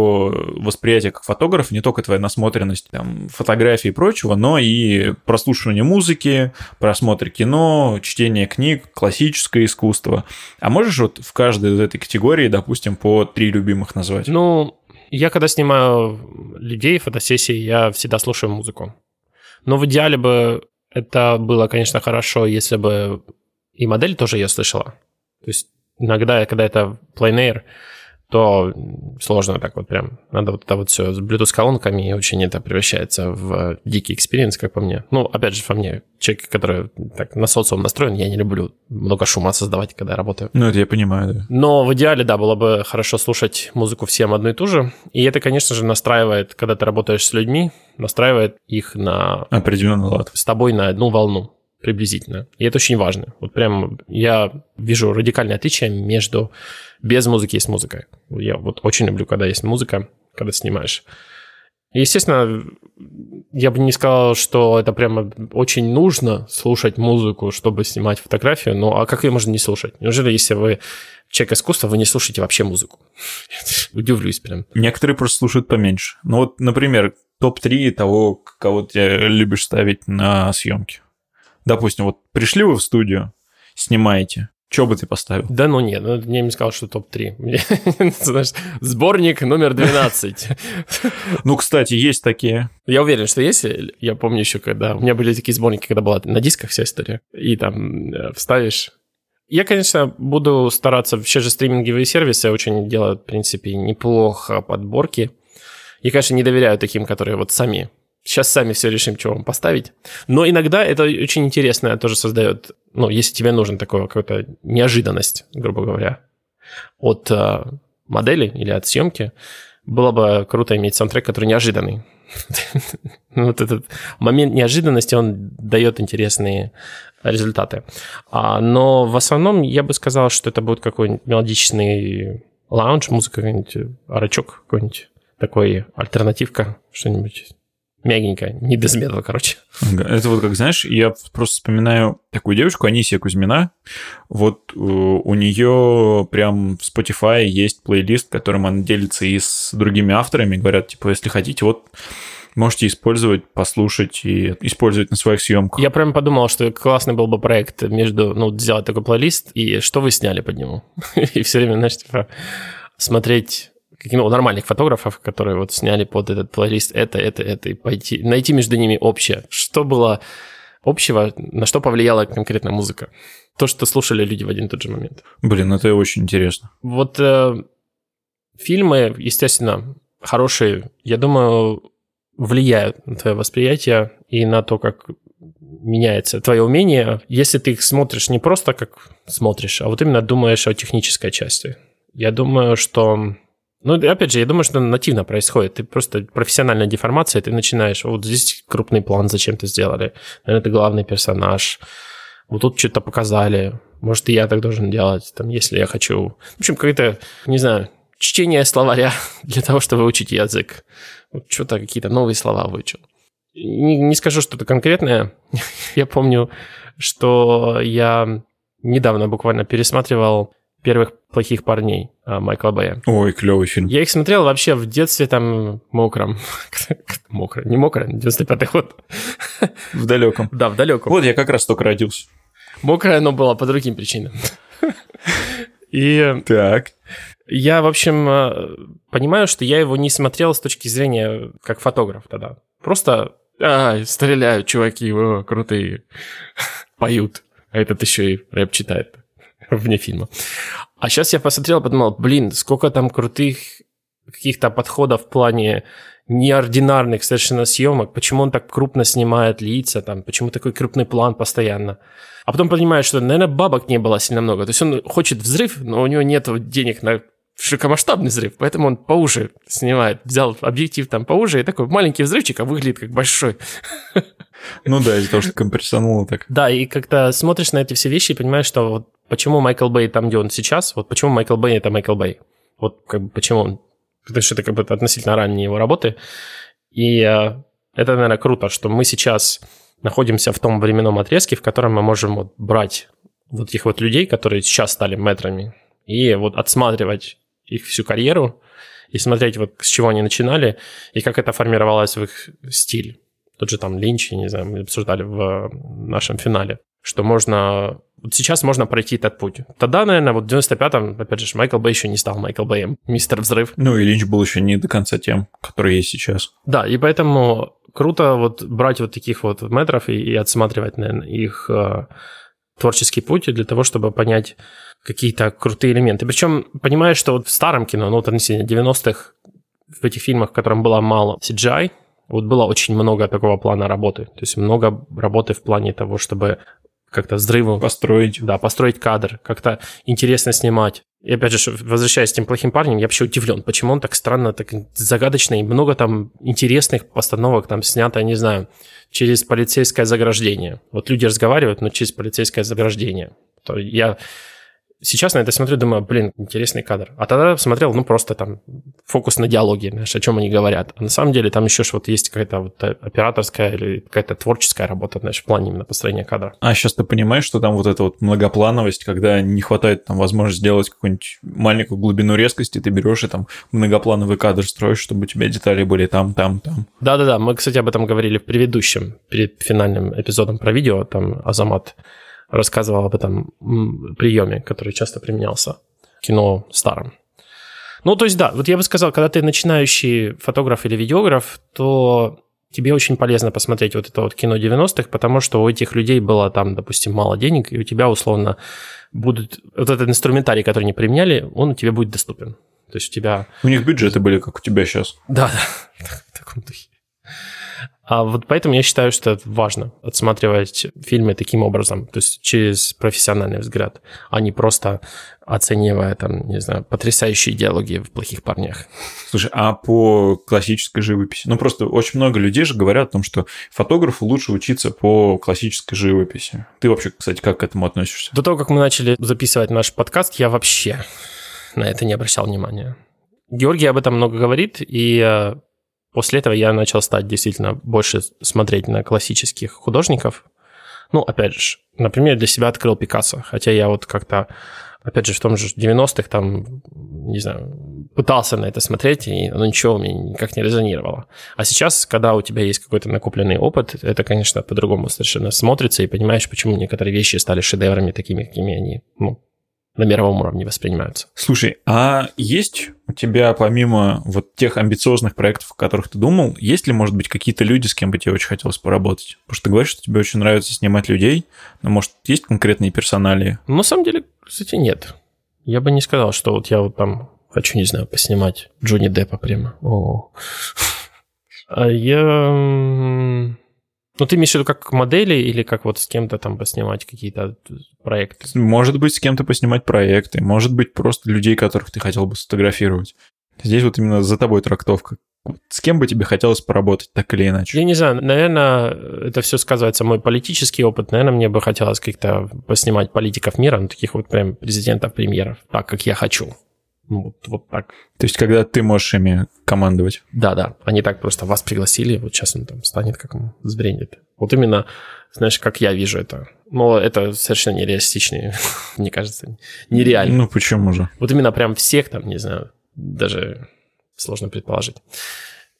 восприятие как фотографа, не только твоя насмотренность там, фотографий и прочего, но и прослушивание музыки, просмотр кино, чтение книг, классическое искусство. А можешь вот в каждой из этой категории, допустим, по три любимых назвать? Ну, я когда снимаю людей, фотосессии, я всегда слушаю музыку. Но в идеале бы это было, конечно, хорошо, если бы и модель тоже ее слышала. То есть иногда, когда это пленэр, то сложно так вот прям. Надо вот это вот все с Bluetooth-колонками, и очень это превращается в дикий experience, как по мне. Ну, опять же, по мне, человек, который так на социум настроен, я не люблю много шума создавать, когда я работаю. Ну, это я понимаю, да. Но в идеале, да, было бы хорошо слушать музыку всем одну и ту же. И это, конечно же, настраивает, когда ты работаешь с людьми, настраивает их на... Определенный лад. С тобой на одну волну приблизительно. И это очень важно. Вот прям я вижу радикальное отличие между без музыки и с музыкой. Я вот очень люблю, когда есть музыка, когда снимаешь. естественно, я бы не сказал, что это прямо очень нужно слушать музыку, чтобы снимать фотографию, но а как ее можно не слушать? Неужели, если вы человек искусства, вы не слушаете вообще музыку? *laughs* Удивлюсь прям. Некоторые просто слушают поменьше. Ну вот, например, топ-3 того, кого ты любишь ставить на съемки допустим, вот пришли вы в студию, снимаете, что бы ты поставил? Да ну нет, ну, я не сказал, что топ-3. *laughs* Знаешь, сборник номер 12. Ну, кстати, есть такие. Я уверен, что есть. Я помню еще, когда... У меня были такие сборники, когда была на дисках вся история. И там э, вставишь я, конечно, буду стараться, все же стриминговые сервисы очень делают, в принципе, неплохо подборки. Я, конечно, не доверяю таким, которые вот сами сейчас сами все решим, что вам поставить. Но иногда это очень интересно тоже создает, ну, если тебе нужен такой какая-то неожиданность, грубо говоря, от э, модели или от съемки, было бы круто иметь саундтрек, который неожиданный. *laughs* Вот этот момент неожиданности, он дает интересные результаты. А, но в основном я бы сказал, что это будет какой-нибудь мелодичный лаунж, музыка какой-нибудь, арачок какой-нибудь, такой альтернативка, что-нибудь мягенькая, не без металла, короче. Это вот как, знаешь, я просто вспоминаю такую девушку, Анисия Кузьмина. Вот э, у нее прям в Spotify есть плейлист, которым она делится и с другими авторами. Говорят, типа, если хотите, вот можете использовать, послушать и использовать на своих съемках. Я прям подумал, что классный был бы проект между, ну, сделать такой плейлист, и что вы сняли под него. *laughs* и все время, знаешь, типа, смотреть ну, нормальных фотографов, которые вот сняли под этот плейлист это, это, это, и пойти, найти между ними общее. Что было общего, на что повлияла конкретно музыка? То, что слушали люди в один и тот же момент. Блин, это очень интересно. Вот э, фильмы, естественно, хорошие, я думаю, влияют на твое восприятие и на то, как меняется твое умение, если ты их смотришь не просто как смотришь, а вот именно думаешь о технической части. Я думаю, что ну, опять же, я думаю, что нативно происходит. Ты просто профессиональная деформация, ты начинаешь, вот здесь крупный план зачем-то сделали. Наверное, это главный персонаж. Вот тут что-то показали. Может, и я так должен делать, там, если я хочу. В общем, какое-то, не знаю, чтение словаря *laughs* для того, чтобы выучить язык. Вот что-то, какие-то новые слова выучил. Не, не скажу что-то конкретное. *laughs* я помню, что я недавно буквально пересматривал первых плохих парней а, Майкла Бэя. Ой, клевый фильм. Я их смотрел вообще в детстве там мокром. *laughs* мокро, не мокро, 95-й год. В далеком. Да, в далеком. Вот я как раз только родился. Мокрое оно было по другим причинам. *laughs* И... Так. Я, в общем, э, понимаю, что я его не смотрел с точки зрения как фотограф тогда. Просто а, стреляют чуваки, о, крутые, *laughs* поют. А этот еще и рэп читает. *laughs* вне фильма. А сейчас я посмотрел, подумал, блин, сколько там крутых каких-то подходов в плане неординарных совершенно съемок, почему он так крупно снимает лица, там, почему такой крупный план постоянно. А потом понимаешь, что, наверное, бабок не было сильно много. То есть он хочет взрыв, но у него нет денег на широкомасштабный взрыв, поэтому он поуже снимает. Взял объектив там поуже, и такой маленький взрывчик, а выглядит как большой. Ну да, из-за того, что компрессануло так. Да, и как-то смотришь на эти все вещи и понимаешь, что вот почему Майкл Бэй там, где он сейчас, вот почему Майкл Бэй это Майкл Бэй. Вот как бы почему он... Потому что это как бы относительно ранние его работы. И э, это, наверное, круто, что мы сейчас находимся в том временном отрезке, в котором мы можем вот брать вот этих вот людей, которые сейчас стали метрами, и вот отсматривать их всю карьеру и смотреть вот с чего они начинали и как это формировалось в их стиль. Тот же там Линч, не знаю, мы обсуждали в нашем финале, что можно вот сейчас можно пройти этот путь. Тогда, наверное, вот в 95-м, опять же, Майкл Бэй еще не стал Майкл Бэем. Мистер Взрыв. Ну, и Линч был еще не до конца тем, который есть сейчас. Да, и поэтому круто вот брать вот таких вот метров и, и отсматривать, наверное, их э, творческий путь для того, чтобы понять какие-то крутые элементы. Причем понимаешь, что вот в старом кино, ну, вот относительно 90-х, в этих фильмах, в котором было мало CGI, вот было очень много такого плана работы. То есть много работы в плане того, чтобы как-то взрывом... Построить. Да, построить кадр, как-то интересно снимать. И опять же, возвращаясь к тем плохим парнем, я вообще удивлен, почему он так странно, так загадочно, и много там интересных постановок там снято, не знаю, через полицейское заграждение. Вот люди разговаривают, но через полицейское заграждение. То я сейчас на это смотрю, думаю, блин, интересный кадр. А тогда смотрел, ну, просто там фокус на диалоге, знаешь, о чем они говорят. А на самом деле там еще вот есть какая-то вот операторская или какая-то творческая работа, знаешь, в плане именно построения кадра. А сейчас ты понимаешь, что там вот эта вот многоплановость, когда не хватает там возможности сделать какую-нибудь маленькую глубину резкости, ты берешь и там многоплановый кадр строишь, чтобы у тебя детали были там, там, там. Да-да-да, мы, кстати, об этом говорили в предыдущем, перед финальным эпизодом про видео, там Азамат рассказывал об этом приеме, который часто применялся в кино старом. Ну, то есть, да, вот я бы сказал, когда ты начинающий фотограф или видеограф, то тебе очень полезно посмотреть вот это вот кино 90-х, потому что у этих людей было там, допустим, мало денег, и у тебя условно будут... Вот этот инструментарий, который они применяли, он у тебя будет доступен. То есть у тебя... У них бюджеты были, как у тебя сейчас. Да, да, *laughs* в таком духе. А вот поэтому я считаю, что это важно отсматривать фильмы таким образом, то есть через профессиональный взгляд, а не просто оценивая там, не знаю, потрясающие диалоги в плохих парнях. Слушай, а по классической живописи? Ну, просто очень много людей же говорят о том, что фотографу лучше учиться по классической живописи. Ты вообще, кстати, как к этому относишься? До того, как мы начали записывать наш подкаст, я вообще на это не обращал внимания. Георгий об этом много говорит, и э, После этого я начал стать действительно больше смотреть на классических художников. Ну, опять же, например, для себя открыл Пикассо, хотя я вот как-то, опять же, в том же 90-х там, не знаю, пытался на это смотреть, и оно ничего у меня никак не резонировало. А сейчас, когда у тебя есть какой-то накопленный опыт, это, конечно, по-другому совершенно смотрится, и понимаешь, почему некоторые вещи стали шедеврами такими, какими они ну, на мировом уровне воспринимаются. Слушай, а есть у тебя, помимо вот тех амбициозных проектов, о которых ты думал, есть ли, может быть, какие-то люди, с кем бы тебе очень хотелось поработать? Потому что ты говоришь, что тебе очень нравится снимать людей, но, может, есть конкретные персонали? Ну, на самом деле, кстати, нет. Я бы не сказал, что вот я вот там хочу, не знаю, поснимать Джонни Деппа прямо. О. А я ну, ты имеешь в виду как модели или как вот с кем-то там поснимать какие-то проекты? Может быть, с кем-то поснимать проекты, может быть, просто людей, которых ты хотел бы сфотографировать. Здесь вот именно за тобой трактовка. С кем бы тебе хотелось поработать, так или иначе? Я не знаю, наверное, это все сказывается мой политический опыт. Наверное, мне бы хотелось как-то поснимать политиков мира, ну, таких вот прям президентов, премьеров, так, как я хочу. Ну, вот, вот так. То есть, когда ты можешь ими командовать? Да, да. Они так просто вас пригласили, вот сейчас он там станет, как он сбрендит. Вот именно, знаешь, как я вижу это. Но это совершенно нереалистично, *laughs* мне кажется, нереально. Ну, почему же? Вот именно прям всех там, не знаю, даже сложно предположить.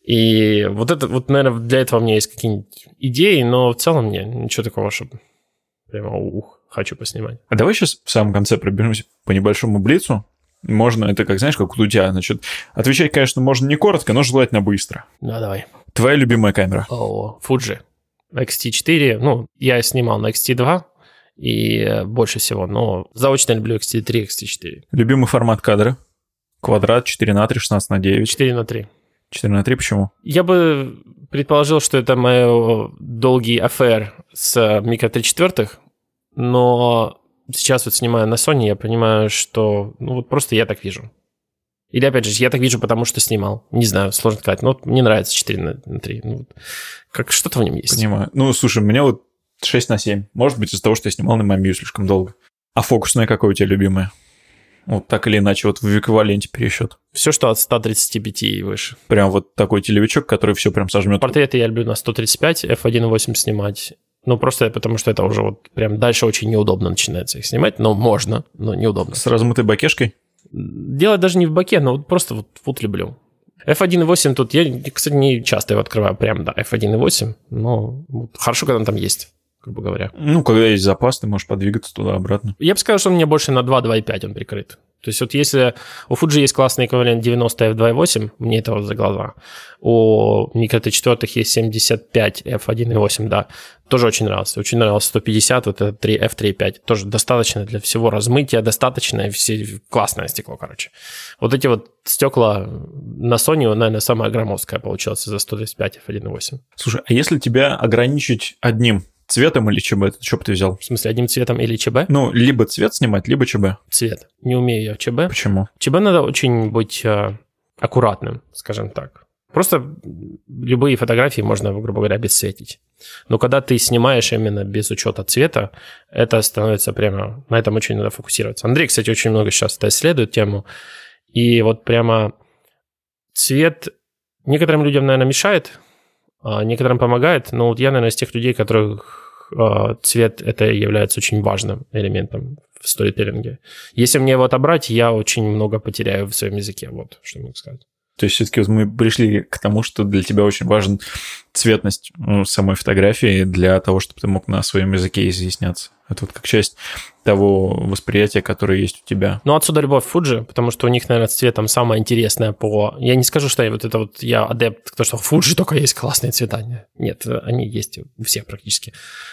И вот это, вот, наверное, для этого у меня есть какие-нибудь идеи, но в целом мне ничего такого, чтобы прямо ух, хочу поснимать. А давай сейчас в самом конце пробежимся по небольшому блицу, можно, это как, знаешь, как у Дудя, значит, отвечать, конечно, можно не коротко, но желательно быстро. Да, давай. Твоя любимая камера? О, Fuji. XT4, ну, я снимал на XT2, и больше всего, но заочно люблю XT3, XT4. Любимый формат кадра? Квадрат, 4 на 3, 16 на 9? 4 на 3. 4 на 3, почему? Я бы предположил, что это мой долгий афер с микро 3 четвертых, но сейчас вот снимаю на Sony, я понимаю, что ну вот просто я так вижу. Или, опять же, я так вижу, потому что снимал. Не знаю, сложно сказать. Но вот мне нравится 4 на 3. Ну, вот, как что-то в нем есть. Понимаю. Ну, слушай, у меня вот 6 на 7. Может быть, из-за того, что я снимал на мобию слишком долго. А фокусная какое у тебя любимое? Вот так или иначе, вот в эквиваленте пересчет. Все, что от 135 и выше. Прям вот такой телевичок, который все прям сожмет. Портреты я люблю на 135, f1.8 снимать. Ну, просто потому что это уже вот прям дальше очень неудобно начинается их снимать, но можно, но неудобно. С размытой бакешкой? Делать даже не в баке, но вот просто вот, вот люблю. F1.8 тут, я, кстати, не часто его открываю, прям, да, F1.8, но хорошо, когда он там есть, грубо говоря. Ну, когда есть запас, ты можешь подвигаться туда-обратно. Я бы сказал, что он мне больше на 2-2.5 он прикрыт. То есть вот если у Fuji есть классный эквивалент 90 f2.8, мне это вот за глаза. У Micro T4 есть 75 f1.8, да, тоже очень нравился. Очень нравился 150, вот это 3 f3.5. Тоже достаточно для всего размытия, достаточно, все, классное стекло, короче. Вот эти вот стекла на Sony, наверное, самое громоздкое получилось за 135 f1.8. Слушай, а если тебя ограничить одним Цветом или ЧБ? Что бы ты взял? В смысле, одним цветом или ЧБ? Ну, либо цвет снимать, либо ЧБ. Цвет. Не умею я ЧБ. Почему? ЧБ надо очень быть э, аккуратным, скажем так. Просто любые фотографии можно, грубо говоря, обесцветить. Но когда ты снимаешь именно без учета цвета, это становится прямо... На этом очень надо фокусироваться. Андрей, кстати, очень много сейчас это исследует тему. И вот прямо цвет некоторым людям, наверное, мешает, некоторым помогает, но вот я, наверное, из тех людей, которых а, цвет это является очень важным элементом в сторителлинге. Если мне его отобрать, я очень много потеряю в своем языке, вот что могу сказать. То есть все-таки вот мы пришли к тому, что для тебя очень важен цветность ну, самой фотографии для того, чтобы ты мог на своем языке изъясняться. Это вот как часть того восприятия, которое есть у тебя. Ну, отсюда любовь Фуджи, потому что у них, наверное, с цветом самое интересное по... Я не скажу, что я вот это вот я адепт, то, что Фуджи только есть классные цвета. Нет, они есть у всех практически.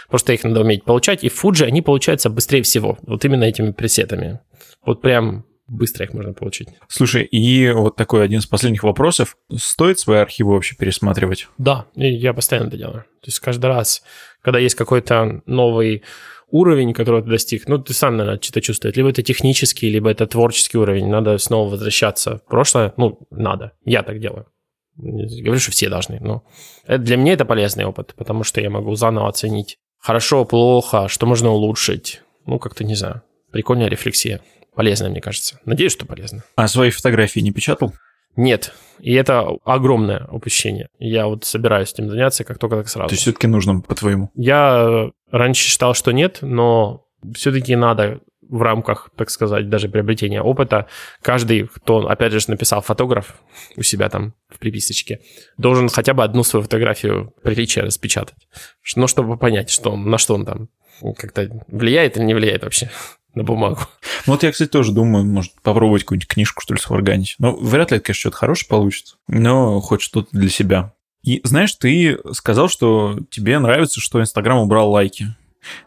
Просто их надо уметь получать. И Фуджи, они получаются быстрее всего. Вот именно этими пресетами. Вот прям быстро их можно получить. Слушай, и вот такой один из последних вопросов. Стоит свои архивы вообще пересматривать? Да, я постоянно это делаю. То есть каждый раз, когда есть какой-то новый уровень, которого ты достиг, ну, ты сам, наверное, что-то чувствуешь. Либо это технический, либо это творческий уровень. Надо снова возвращаться в прошлое. Ну, надо. Я так делаю. Не говорю, что все должны, но это, для меня это полезный опыт, потому что я могу заново оценить хорошо, плохо, что можно улучшить. Ну, как-то, не знаю, прикольная рефлексия. Полезная, мне кажется. Надеюсь, что полезно. А свои фотографии не печатал? Нет. И это огромное упущение. Я вот собираюсь этим заняться как только так сразу. То есть все-таки нужно, по-твоему? Я раньше считал, что нет, но все-таки надо в рамках, так сказать, даже приобретения опыта, каждый, кто, опять же, написал фотограф у себя там в приписочке, должен хотя бы одну свою фотографию приличия распечатать. Ну, чтобы понять, что он, на что он там как-то влияет или не влияет вообще на бумагу. Ну, вот я, кстати, тоже думаю, может, попробовать какую-нибудь книжку, что ли, сварганить. Ну, вряд ли это, конечно, что-то хорошее получится, но хоть что-то для себя. И знаешь, ты сказал, что тебе нравится, что Инстаграм убрал лайки.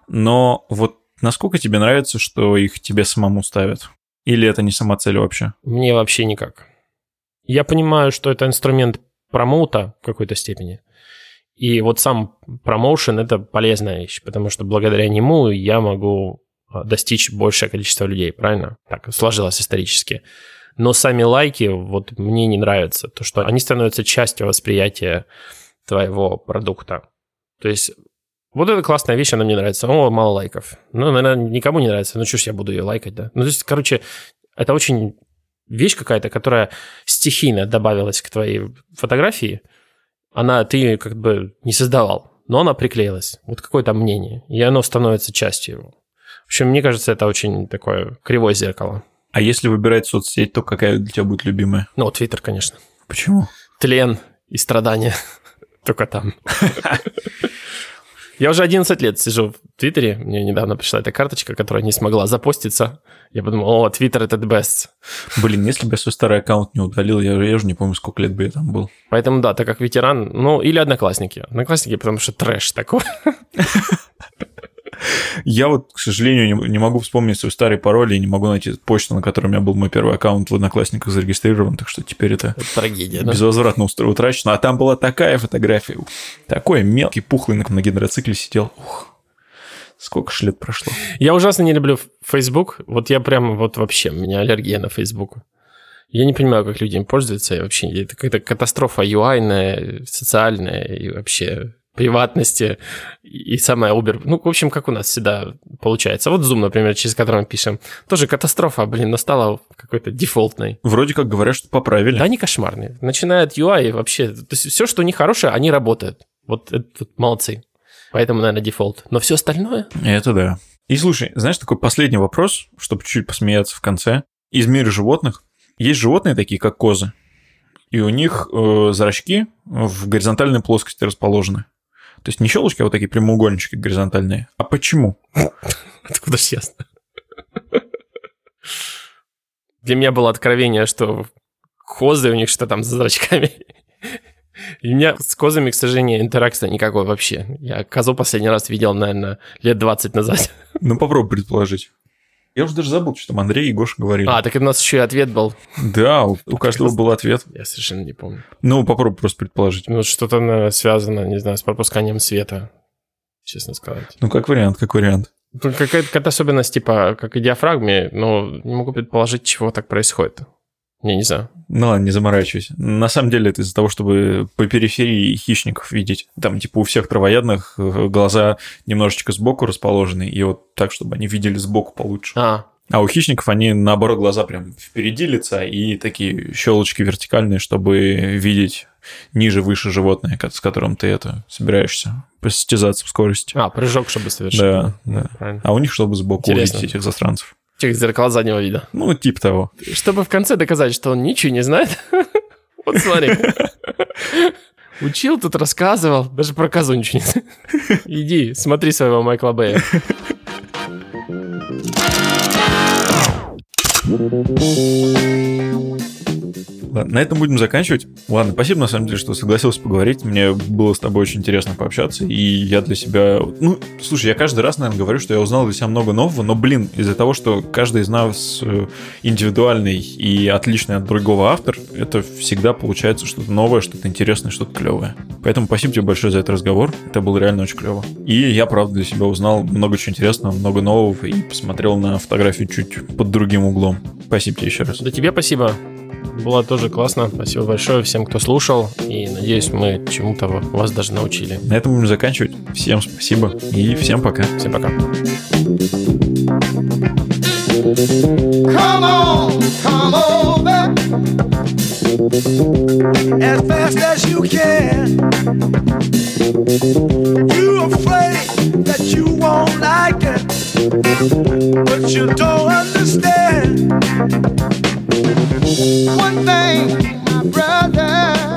Но вот насколько тебе нравится, что их тебе самому ставят? Или это не сама цель вообще? Мне вообще никак. Я понимаю, что это инструмент промоута в какой-то степени. И вот сам промоушен – это полезная вещь, потому что благодаря нему я могу достичь большее количество людей, правильно? Так сложилось исторически. Но сами лайки вот мне не нравятся, то что они становятся частью восприятия твоего продукта. То есть вот эта классная вещь, она мне нравится. О, мало лайков. Ну, наверное, никому не нравится. Ну, что ж я буду ее лайкать, да? Ну, то есть, короче, это очень вещь какая-то, которая стихийно добавилась к твоей фотографии. Она, ты ее как бы не создавал, но она приклеилась. Вот какое-то мнение. И оно становится частью его. В общем, мне кажется, это очень такое кривое зеркало. А если выбирать соцсеть, то какая для тебя будет любимая? Ну, Твиттер, конечно. Почему? Тлен и страдания. *laughs* Только там. *laughs* Я уже 11 лет сижу в Твиттере. Мне недавно пришла эта карточка, которая не смогла запоститься. Я подумал, о, Твиттер это the best. Блин, если бы я свой старый аккаунт не удалил, я, я уже не помню, сколько лет бы я там был. Поэтому да, так как ветеран, ну, или одноклассники. Одноклассники, потому что трэш такой. *laughs* Я вот, к сожалению, не, не могу вспомнить свой старый пароль и не могу найти почту, на которой у меня был мой первый аккаунт в Одноклассниках зарегистрирован, так что теперь это, это трагедия, безвозвратно да? утрачено. А там была такая фотография, такой мелкий, пухлый на гидроцикле сидел. Ух. Сколько ж лет прошло? Я ужасно не люблю Facebook. Вот я прям вот вообще, у меня аллергия на Facebook. Я не понимаю, как люди им пользуются. И вообще, это какая-то катастрофа UI, социальная и вообще приватности и самое Uber. Ну, в общем, как у нас всегда получается. Вот Zoom, например, через который мы пишем. Тоже катастрофа, блин, но стала какой-то дефолтной. Вроде как говорят, что поправили. Да, они кошмарные. Начиная от UI вообще. То есть все, что у них хорошее, они работают. Вот это вот молодцы. Поэтому, наверное, дефолт. Но все остальное... Это да. И слушай, знаешь, такой последний вопрос, чтобы чуть-чуть посмеяться в конце. Из мира животных есть животные такие, как козы, и у них э, зрачки в горизонтальной плоскости расположены. То есть не щелочки, а вот такие прямоугольнички горизонтальные. А почему? *laughs* Откуда ж ясно? Для меня было откровение, что козы у них что там за зрачками. И у меня с козами, к сожалению, интеракции никакой вообще. Я козу последний раз видел, наверное, лет 20 назад. Ну, попробуй предположить. Я уже даже забыл, что там Андрей и Гоша говорили. А, так у нас еще и ответ был. Да, у, у каждого был ответ. Я совершенно не помню. Ну, попробуй просто предположить. Ну, что-то наверное, связано, не знаю, с пропусканием света, честно сказать. Ну, как вариант, как вариант. Какая-то, какая особенность, типа, как и диафрагме, но не могу предположить, чего так происходит. Я не знаю. Ну ладно, не заморачивайся. На самом деле это из-за того, чтобы по периферии хищников видеть. Там типа у всех травоядных э, глаза немножечко сбоку расположены, и вот так, чтобы они видели сбоку получше. А, а у хищников они, наоборот, глаза прям впереди лица и такие щелочки вертикальные, чтобы видеть ниже, выше животное, с которым ты это собираешься посостязаться в скорости. А, прыжок, чтобы совершить. Да, да. Правильно. А у них, чтобы сбоку Интересно. увидеть этих засранцев. Через зеркала заднего вида. Ну, типа того. Чтобы в конце доказать, что он ничего не знает. *laughs* Вот смотри. Учил, тут рассказывал, даже про козу ничего нет. *laughs* Иди, смотри своего Майкла Бэя. Ладно, на этом будем заканчивать. Ладно, спасибо, на самом деле, что согласился поговорить. Мне было с тобой очень интересно пообщаться, и я для себя... Ну, слушай, я каждый раз, наверное, говорю, что я узнал для себя много нового, но, блин, из-за того, что каждый из нас э, индивидуальный и отличный от другого автор, это всегда получается что-то новое, что-то интересное, что-то клевое. Поэтому спасибо тебе большое за этот разговор. Это было реально очень клево. И я, правда, для себя узнал много чего интересного, много нового, и посмотрел на фотографию чуть под другим углом. Спасибо тебе еще раз. Да тебе спасибо. Было тоже классно. Спасибо большое всем, кто слушал. И надеюсь, мы чему-то вас даже научили. На этом будем заканчивать. Всем спасибо и всем пока. Всем пока. Come on, come over as fast as you can. You afraid that you won't like it, but you don't One thing, my brother.